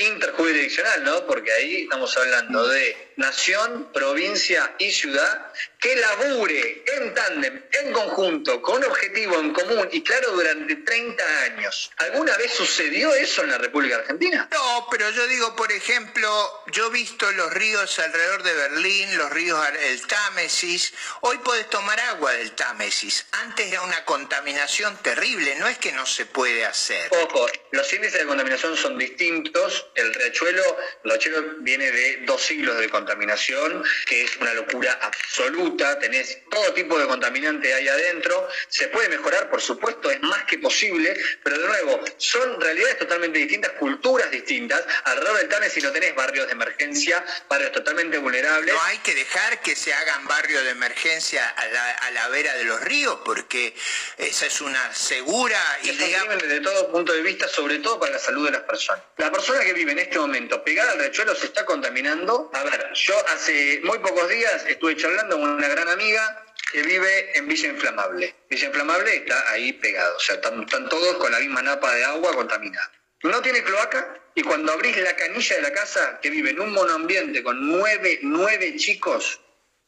interjurisdiccional, ¿no? Porque ahí estamos hablando de nación, provincia y ciudad que labure en tándem, en conjunto, con un objetivo en común y claro durante 30 años. ¿Alguna vez sucedió eso en la República Argentina? No, pero yo digo, por ejemplo, yo he visto los ríos alrededor de Berlín, los ríos del Támesis. Hoy podés tomar agua del Támesis. Antes era una contaminación terrible, no es que no se puede hacer. Ojo, los índices de contaminación son distintos. El riachuelo, el riachuelo viene de dos siglos de contaminación, que es una locura absoluta tenés todo tipo de contaminante ahí adentro, se puede mejorar, por supuesto, es más que posible, pero de nuevo, son realidades totalmente distintas, culturas distintas. Alrededor del Tame, si no tenés barrios de emergencia, barrios totalmente vulnerables. No hay que dejar que se hagan barrios de emergencia a la, vera de los ríos, porque esa es una segura y digamos... desde todo punto de vista, sobre todo para la salud de las personas. La persona que vive en este momento pegada al rechuelo se está contaminando. A ver, yo hace muy pocos días estuve charlando con una gran amiga que vive en Villa Inflamable. Villa Inflamable está ahí pegado, o sea, están, todos con la misma napa de agua contaminada. No tiene cloaca y cuando abrís la canilla de la casa, que vive en un monoambiente con nueve, nueve chicos,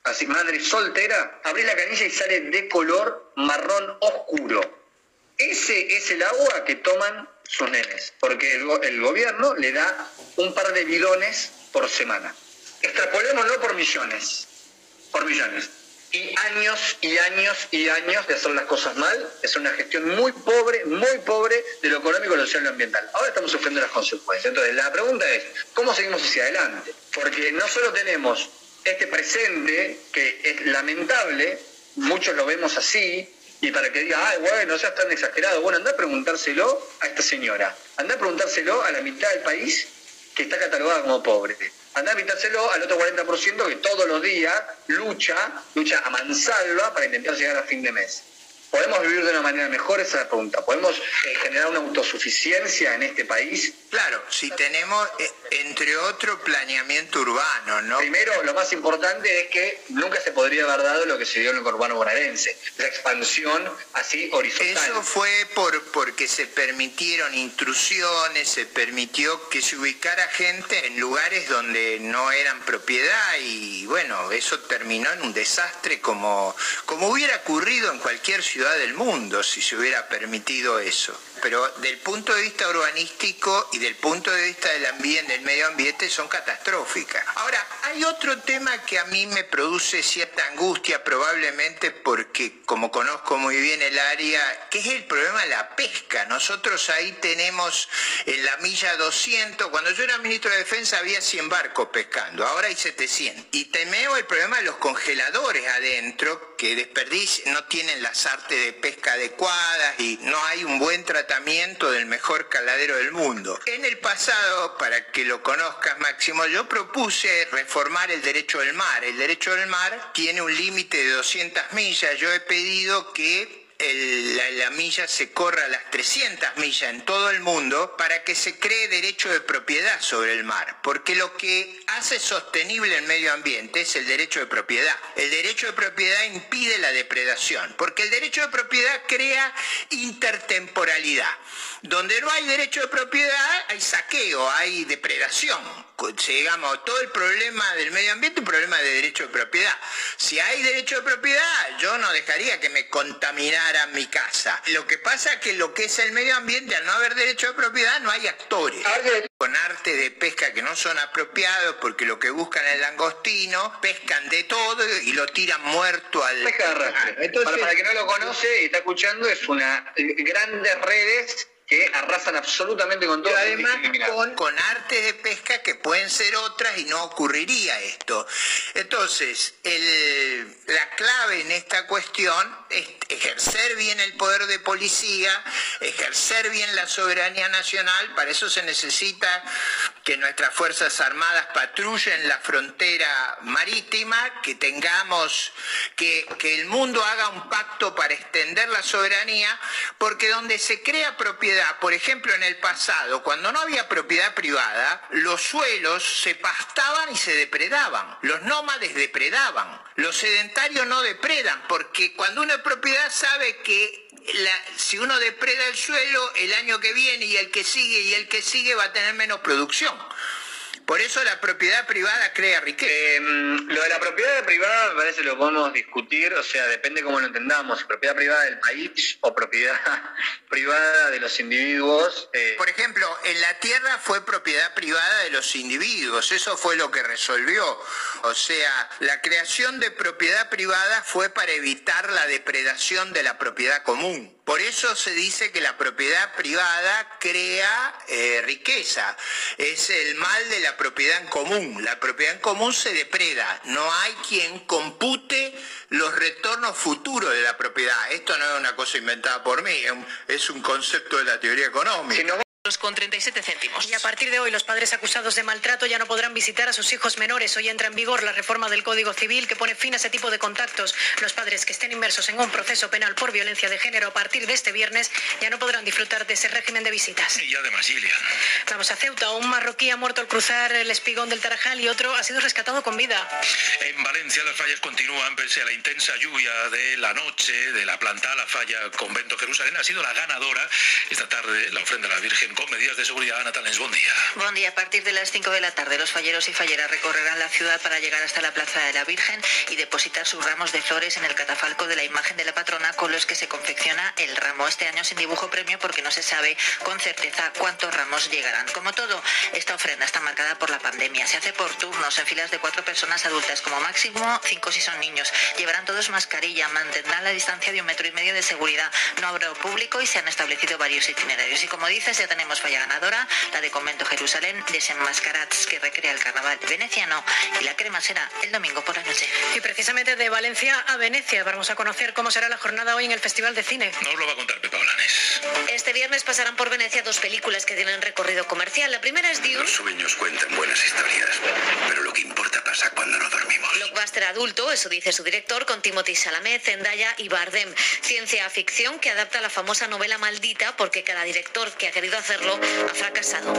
así madre soltera, abrís la canilla y sale de color marrón oscuro. Ese es el agua que toman sus nenes, porque el, el gobierno le da un par de bidones por semana. Extrapolémoslo por millones, por millones. Y años y años y años de hacer las cosas mal, es una gestión muy pobre, muy pobre de lo económico, lo social y lo ambiental. Ahora estamos sufriendo las consecuencias. Entonces, la pregunta es, ¿cómo seguimos hacia adelante? Porque no solo tenemos este presente, que es lamentable, muchos lo vemos así, y para que diga, ay, bueno, ya están exagerados. Bueno, anda a preguntárselo a esta señora. Anda a preguntárselo a la mitad del país que está catalogada como pobre. Anda a preguntárselo al otro 40% que todos los días lucha, lucha a mansalva para intentar llegar a fin de mes. ¿Podemos vivir de una manera mejor? Esa es la pregunta. ¿Podemos eh, generar una autosuficiencia en este país? Claro, si tenemos, eh, entre otro, planeamiento urbano, ¿no? Primero, lo más importante es que nunca se podría haber dado lo que se dio en el urbano bonaerense, esa expansión así horizontal. Eso fue por, porque se permitieron intrusiones, se permitió que se ubicara gente en lugares donde no eran propiedad y bueno, eso terminó en un desastre como, como hubiera ocurrido en cualquier ciudad del mundo si se hubiera permitido eso. Pero del punto de vista urbanístico y del punto de vista del ambiente, del medio ambiente, son catastróficas. Ahora, hay otro tema que a mí me produce cierta angustia, probablemente porque, como conozco muy bien el área, que es el problema de la pesca. Nosotros ahí tenemos en la milla 200, cuando yo era ministro de Defensa había 100 barcos pescando, ahora hay 700. Y temeo el problema de los congeladores adentro, que desperdician, no tienen las artes de pesca adecuadas y no hay un buen tratamiento del mejor caladero del mundo. En el pasado, para que lo conozcas Máximo, yo propuse reformar el derecho del mar. El derecho del mar tiene un límite de 200 millas. Yo he pedido que la, la, milla se corra a las 300 millas en todo el mundo para que se cree derecho de propiedad sobre el mar, porque lo que hace sostenible el medio ambiente es el derecho de propiedad. El derecho de propiedad impide la depredación, porque el derecho de propiedad crea intertemporalidad. Donde no hay derecho de propiedad hay saqueo, hay depredación. Digamos, todo el problema del medio ambiente es un problema de derecho de propiedad. Si hay derecho de propiedad, yo no dejaría que me contaminara mi casa. Lo que pasa es que lo que es el medio ambiente, al no haber derecho de propiedad, no hay actores. Con arte de pesca que no son apropiados porque lo que buscan es el langostino, pescan de todo y lo tiran muerto al... Pesca de. Entonces, para, para que no lo conoce y está escuchando, es una grandes redes que arrasan absolutamente con todo. Pero además con, con artes de pesca que pueden ser otras y no ocurriría esto. Entonces, el, la clave en esta cuestión es ejercer bien el poder de policía, ejercer bien la soberanía nacional, para eso se necesita que nuestras Fuerzas Armadas patrullen la frontera marítima, que tengamos, que, que el mundo haga un pacto para extender la soberanía, porque donde se crea propiedad, por ejemplo, en el pasado, cuando no había propiedad privada, los suelos se pastaban y se depredaban. Los nómades depredaban. Los sedentarios no depredan, porque cuando una propiedad sabe que si uno depreda el suelo, el año que viene y el que sigue y el que sigue va a tener menos producción. Por eso la propiedad privada crea riqueza. Eh, lo de la propiedad privada me parece lo podemos discutir, o sea, depende cómo lo entendamos, si propiedad privada del país o propiedad privada de los individuos. Eh. Por ejemplo, en la tierra fue propiedad privada de los individuos, eso fue lo que resolvió. O sea, la creación de propiedad privada fue para evitar la depredación de la propiedad común. Por eso se dice que la propiedad privada crea eh, riqueza. Es el mal de la propiedad en común. La propiedad en común se depreda. No hay quien compute los retornos futuros de la propiedad. Esto no es una cosa inventada por mí, es un concepto de la teoría económica con 37 céntimos. Y a partir de hoy los padres acusados de maltrato ya no podrán visitar a sus hijos menores. Hoy entra en vigor la reforma del Código Civil que pone fin a ese tipo de contactos. Los padres que estén inmersos en un proceso penal por violencia de género a partir de este viernes ya no podrán disfrutar de ese régimen de visitas. Y además, Ilia. Vamos a Ceuta. Un marroquí ha muerto al cruzar el espigón del Tarajal y otro ha sido rescatado con vida. En Valencia las fallas continúan pese a la intensa lluvia de la noche de la planta. La falla Convento Jerusalén ha sido la ganadora esta tarde la ofrenda a la Virgen con medidas de seguridad. Ana Talens, buen día. Buen día. A partir de las 5 de la tarde, los falleros y falleras recorrerán la ciudad para llegar hasta la Plaza de la Virgen y depositar sus ramos de flores en el catafalco de la imagen de la patrona con los que se confecciona el ramo. Este año sin dibujo premio porque no se sabe con certeza cuántos ramos llegarán. Como todo, esta ofrenda está marcada por la pandemia. Se hace por turnos en filas de cuatro personas adultas, como máximo cinco si son niños. Llevarán todos mascarilla, mantendrán la distancia de un metro y medio de seguridad. No habrá público y se han establecido varios itinerarios. Y como dices, ya tenemos falla ganadora, la de Convento Jerusalén, Desenmascarats, que recrea el carnaval veneciano, y la crema será el domingo por la noche. Y precisamente de Valencia a Venecia vamos a conocer cómo será la jornada hoy en el Festival de Cine. Nos lo va a contar Pepa Blanes. Este viernes pasarán por Venecia dos películas que tienen recorrido comercial. La primera es Dune. Los sueños cuentan buenas historias, pero lo que importa pasa cuando no dormimos. Blockbuster adulto, eso dice su director, con Timothy Chalamet, Zendaya y Bardem. Ciencia ficción que adapta la famosa novela Maldita porque cada director que ha querido hacerlo ha fracasado.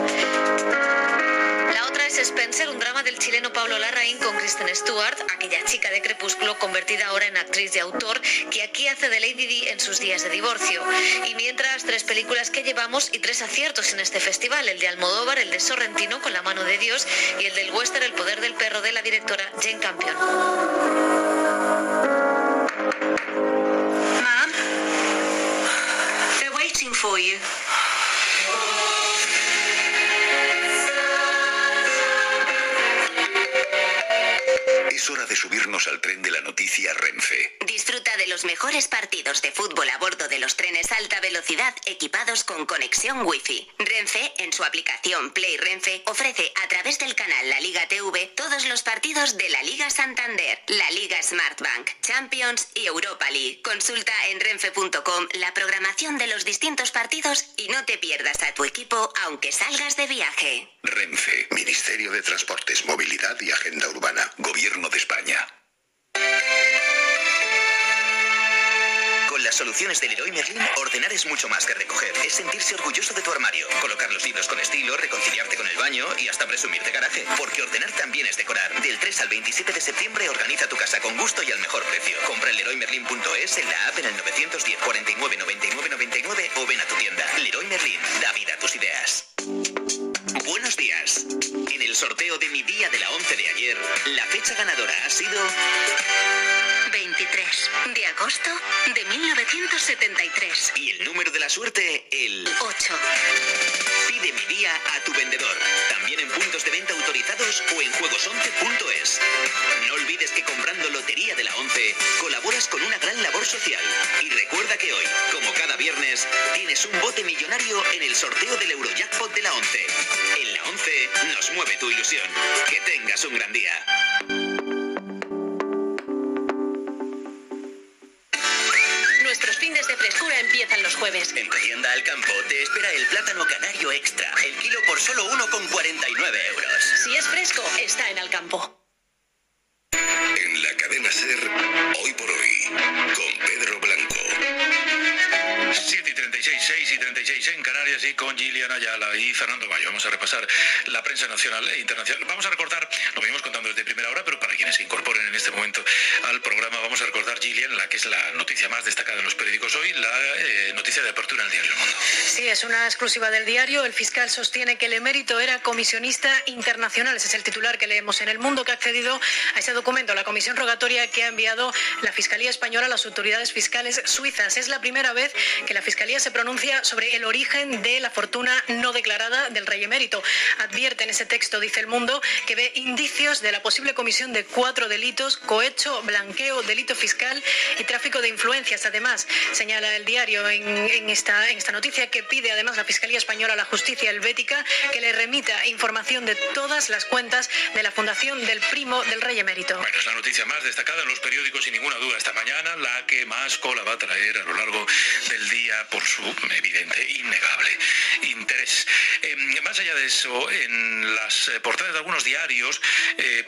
La otra es Spencer, un drama del chileno Pablo Larraín con Kristen Stewart, aquella chica de Crepúsculo convertida ahora en actriz y autor, que aquí hace de Lady Di en sus días de divorcio. Y mientras, tres películas que llevamos y tres aciertos en este festival, el de Almodóvar, el de Sorrentino con La mano de Dios y el del western El poder del perro de la directora Jane Campion. Mom, they're waiting for you. Es hora de subirnos al tren de la noticia Renfe. Disfruta de los mejores partidos de fútbol a bordo de los trenes alta velocidad equipados con conexión Wi-Fi. Renfe, en su aplicación Play Renfe, ofrece a través del canal La Liga TV todos los partidos de la Liga Santander, la Liga Smartbank, Champions y Europa League. Consulta en renfe.com la programación de los distintos partidos y no te pierdas a tu equipo aunque salgas de viaje. Renfe, Ministerio de Transportes, Movilidad y Agenda Urbana, Gobierno de España. Con las soluciones del Leroy Merlin, ordenar es mucho más que recoger. Es sentirse orgulloso de tu armario, colocar los libros con estilo, reconciliarte con el baño y hasta presumir de garaje. Porque ordenar también es decorar. Del 3 al 27 de septiembre organiza tu casa con gusto y al mejor precio. Compra en leroymerlin.es, en la app en el 910 49 99 99 o ven a tu tienda. Leroy Merlin, da vida a tus ideas. Buenos días. En el sorteo de mi día de la 11 de ayer, la fecha ganadora ha sido 23 de agosto de 1973. y el número de la suerte, el 8. Pide mi día a tu vendedor. También en puntos de venta autorizados o en juegos11.es. No olvides que comprando Lotería de la 11 colaboras con una gran labor social. Y recuerda que hoy, como cada viernes, tienes un bote millonario en el sorteo del Eurojackpot de la 11. En la 11 nos mueve tu ilusión. Que tengas un gran día. Jueves. En Tienda al Campo te espera el plátano canario extra. El kilo por solo 1,49 euros. Si es fresco, está en Alcampo. En la cadena Ser, hoy por hoy, 6 y 36 en Canarias y con Gillian Ayala y Fernando Mayo. Vamos a repasar la prensa nacional e internacional. Vamos a recordar, lo venimos contando desde primera hora, pero para quienes se incorporen en este momento al programa, vamos a recordar, Gillian, la que es la noticia más destacada en los periódicos hoy, la eh, noticia de apertura en el diario El Mundo. Sí, es una exclusiva del diario. El fiscal sostiene que el emérito era comisionista internacional. Ese es el titular que leemos en El Mundo, que ha accedido a ese documento, la comisión rogatoria que ha enviado la Fiscalía Española a las autoridades fiscales suizas. Es la primera vez que la Fiscalía se pronuncia sobre el origen de la fortuna no declarada del rey emérito. Advierte en ese texto, dice El Mundo, que ve indicios de la posible comisión de cuatro delitos, cohecho, blanqueo, delito fiscal y tráfico de influencias. Además, señala el diario en, esta, en esta noticia que pide además la Fiscalía Española a la Justicia Helvética que le remita información de todas las cuentas de la Fundación del Primo del Rey Emérito. Bueno, es la noticia más destacada en los periódicos, sin ninguna duda, esta mañana, la que más cola va a traer a lo largo del día por su evidente, innegable allá de eso, en las eh, portadas de algunos diarios eh,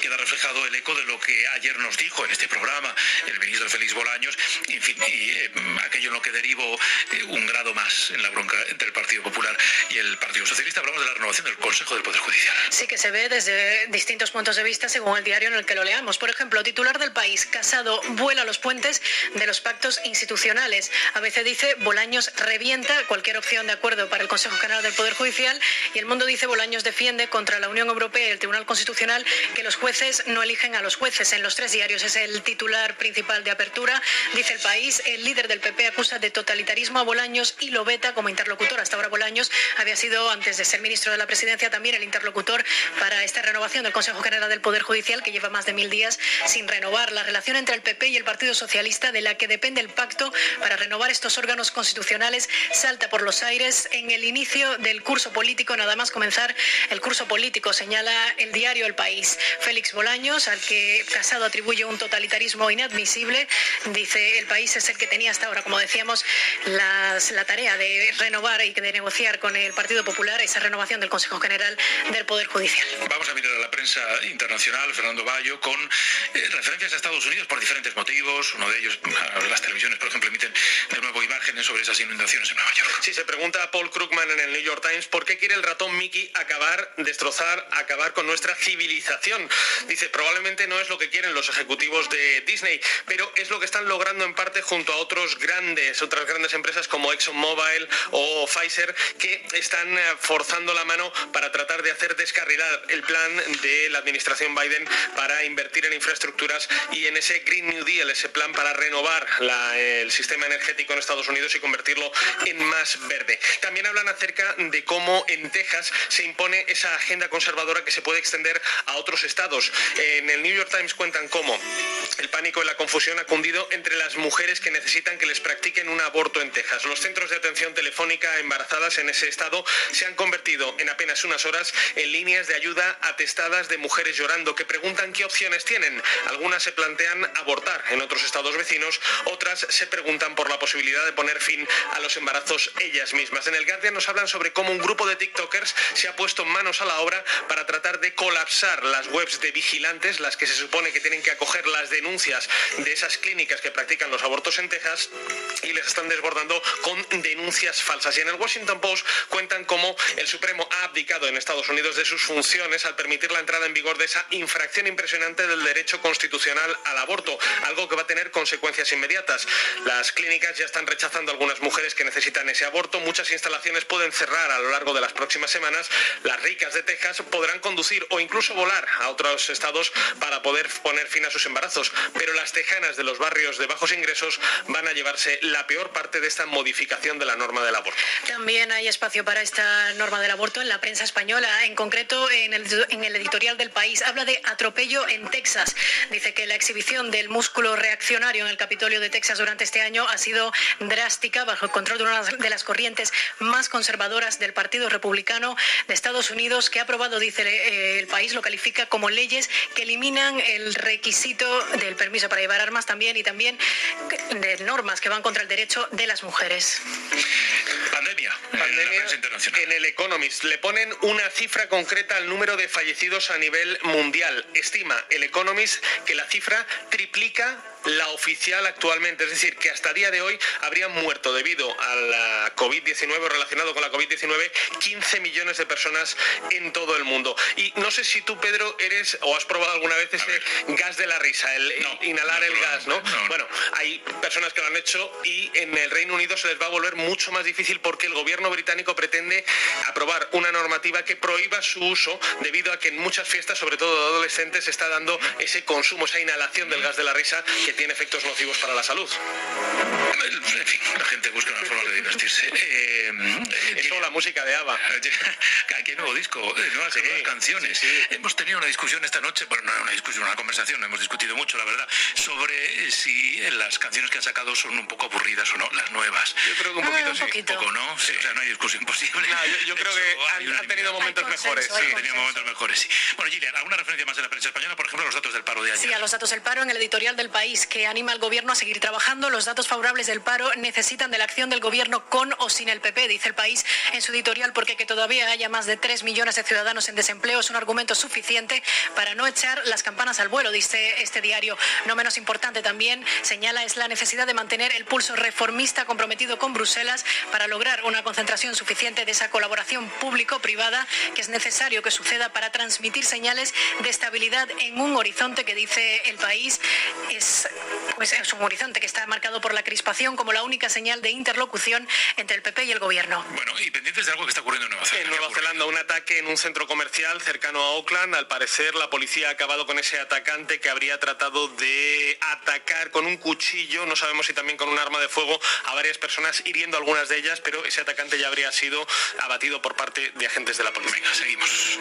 queda reflejado el eco de lo que ayer nos dijo en este programa el ministro Félix Bolaños, y eh, aquello en lo que derivo eh, un grado más en la bronca entre el Partido Popular y el Partido Socialista. Hablamos de la renovación del Consejo del Poder Judicial. Sí que se ve desde distintos puntos de vista según el diario en el que lo leamos. Por ejemplo, titular del país, Casado vuela los puentes de los pactos institucionales. A veces dice Bolaños revienta cualquier opción de acuerdo para el Consejo General del Poder Judicial y el mundo dice Bolaños defiende contra la Unión Europea y el Tribunal Constitucional que los jueces no eligen a los jueces. En los tres diarios es el titular principal de apertura. Dice el país, el líder del PP acusa de totalitarismo a Bolaños y lo veta como interlocutor. Hasta ahora Bolaños había sido, antes de ser ministro de la Presidencia, también el interlocutor para esta renovación del Consejo General del Poder Judicial, que lleva más de mil días sin renovar. La relación entre el PP y el Partido Socialista, de la que depende el pacto para renovar estos órganos constitucionales, salta por los aires en el inicio del curso político, nada más comenzar el curso político, señala el diario El País. Félix Bolaños, al que Casado atribuye un totalitarismo inadmisible, dice el país es el que tenía hasta ahora, como decíamos, las, la tarea de renovar y de negociar con el Partido Popular esa renovación del Consejo General del Poder Judicial. Vamos a mirar a la prensa internacional, Fernando Bayo, con eh, referencias a Estados Unidos por diferentes motivos. Uno de ellos, las televisiones, por ejemplo, emiten de nuevo imágenes sobre esas inundaciones en Nueva York. Sí, se pregunta a Paul Krugman en el New York Times por qué quiere el ratón Mickey acabar, destrozar, acabar con nuestra civilización. Dice, probablemente no es lo que quieren los ejecutivos de Disney, pero es lo que están logrando en parte junto a otros grandes, otras grandes empresas como ExxonMobil o Pfizer, que están eh, forzando la mano para tratar de hacer descarrilar el plan de la administración Biden para invertir en infraestructuras y en ese Green New Deal, ese plan para renovar el sistema energético en Estados Unidos y convertirlo en más verde. También hablan acerca de cómo en Texas se impone esa agenda conservadora que se puede extender a otros estados. En el New York Times cuentan cómo el pánico y la confusión ha cundido entre las mujeres que necesitan que les practiquen un aborto en Texas. Los centros de atención telefónica embarazadas en ese estado se han convertido en apenas unas horas en líneas de ayuda atestadas de mujeres llorando que preguntan qué opciones tienen. Algunas se plantean abortar en otros estados vecinos, otras se preguntan por la posibilidad de poner fin a los embarazos ellas mismas. En el Guardian nos hablan sobre cómo un grupo de TikTokers se ha puesto manos a la obra para tratar de colapsar las webs de vigilantes, las que se supone que tienen que acoger las denuncias de esas clínicas que practican los abortos en Texas y les están desbordando con denuncias falsas. Y en el Washington Post cuentan cómo el Supremo ha abdicado en Estados Unidos de sus funciones al permitir la entrada en vigor de esa infracción impresionante del derecho constitucional al aborto, algo que va a tener consecuencias inmediatas. Las clínicas ya están rechazando a algunas mujeres que necesitan ese aborto, muchas instalaciones pueden cerrar a lo largo de las próximas semanas, las ricas de Texas podrán conducir o incluso volar a otros estados para poder poner fin a sus embarazos, pero las tejanas de los barrios de bajos ingresos van a llevarse la peor parte de esta modificación de la norma del aborto. También hay espacio para esta norma del aborto en la prensa española, en concreto en el, en el editorial del país. Habla de atropello en Texas. Dice que la exhibición del músculo reaccionario en el Capitolio de Texas durante este año ha sido drástica bajo el control de una de las corrientes más conservadoras del Partido Republicano de Estados Unidos, que ha aprobado, dice eh, el país, lo califica como leyes que eliminan el requisito del permiso para llevar armas también y también de normas que van contra el derecho de las mujeres. Pandemia. Pandemia en el Economist. Le ponen una cifra concreta al número de fallecidos a nivel mundial. Estima el Economist que la cifra triplica la oficial actualmente, es decir, que hasta día de hoy habrían muerto debido a la COVID-19 relacionado con la COVID-19 15 millones de personas en todo el mundo. Y no sé si tú, Pedro, eres o has probado alguna vez ese gas de la risa, el inhalar el gas, ¿no? Bueno, hay personas que lo han hecho y en el Reino Unido se les va a volver mucho más difícil porque el gobierno británico pretende aprobar una normativa que prohíba su uso debido a que en muchas fiestas, sobre todo de adolescentes, se está dando ese consumo, esa inhalación del gas de la risa que tiene efectos nocivos para la salud. En fin, la gente busca una forma de divertirse. Eh, es como la música de ABBA. Aquí hay nuevo disco, eh, nuevas, Sí, nuevas canciones. Hemos tenido una discusión esta noche, bueno, no una discusión, una conversación, hemos discutido mucho, la verdad, sobre si las canciones que han sacado son un poco aburridas o no, las nuevas. Yo creo que un poquito un sí. poquito. Un poco, ¿no? Sí, o sea, no hay discusión posible. No, yo, yo De creo hecho, que han, tenido momentos consenso, mejores. sí. Han tenido momentos mejores, sí. Bueno, Gillian, ¿alguna referencia más en la prensa española? Por ejemplo, los datos del paro de ayer. Sí, a los datos del paro en el editorial del país que anima al gobierno a seguir trabajando. Los datos favorables del paro necesitan de la acción del gobierno con o sin el PP, dice el país en su editorial, porque que todavía haya más de 3 millones de ciudadanos en desempleo es un argumento suficiente para no echar las campanas al vuelo, dice este diario. No menos importante también, señala, es la necesidad de mantener el pulso reformista comprometido con Bruselas para lograr una concentración suficiente de esa colaboración público-privada que es necesario que suceda para transmitir señales de estabilidad en un horizonte que dice el país es, pues es un horizonte que está marcado por la crispación como la única señal de interlocución entre el PP y el gobierno. Bueno, y pendientes de algo que está ocurriendo en Nueva Zelanda. En Nueva Zelanda, un ataque en un centro comercial cercano a Auckland. Al parecer, la policía ha acabado con ese atacante que habría tratado de atacar con un cuchillo, no sabemos si también con un arma de fuego, a varias personas, hiriendo a algunas de ellas, pero ese atacante ya habría sido abatido por parte de agentes de la policía. Venga, seguimos.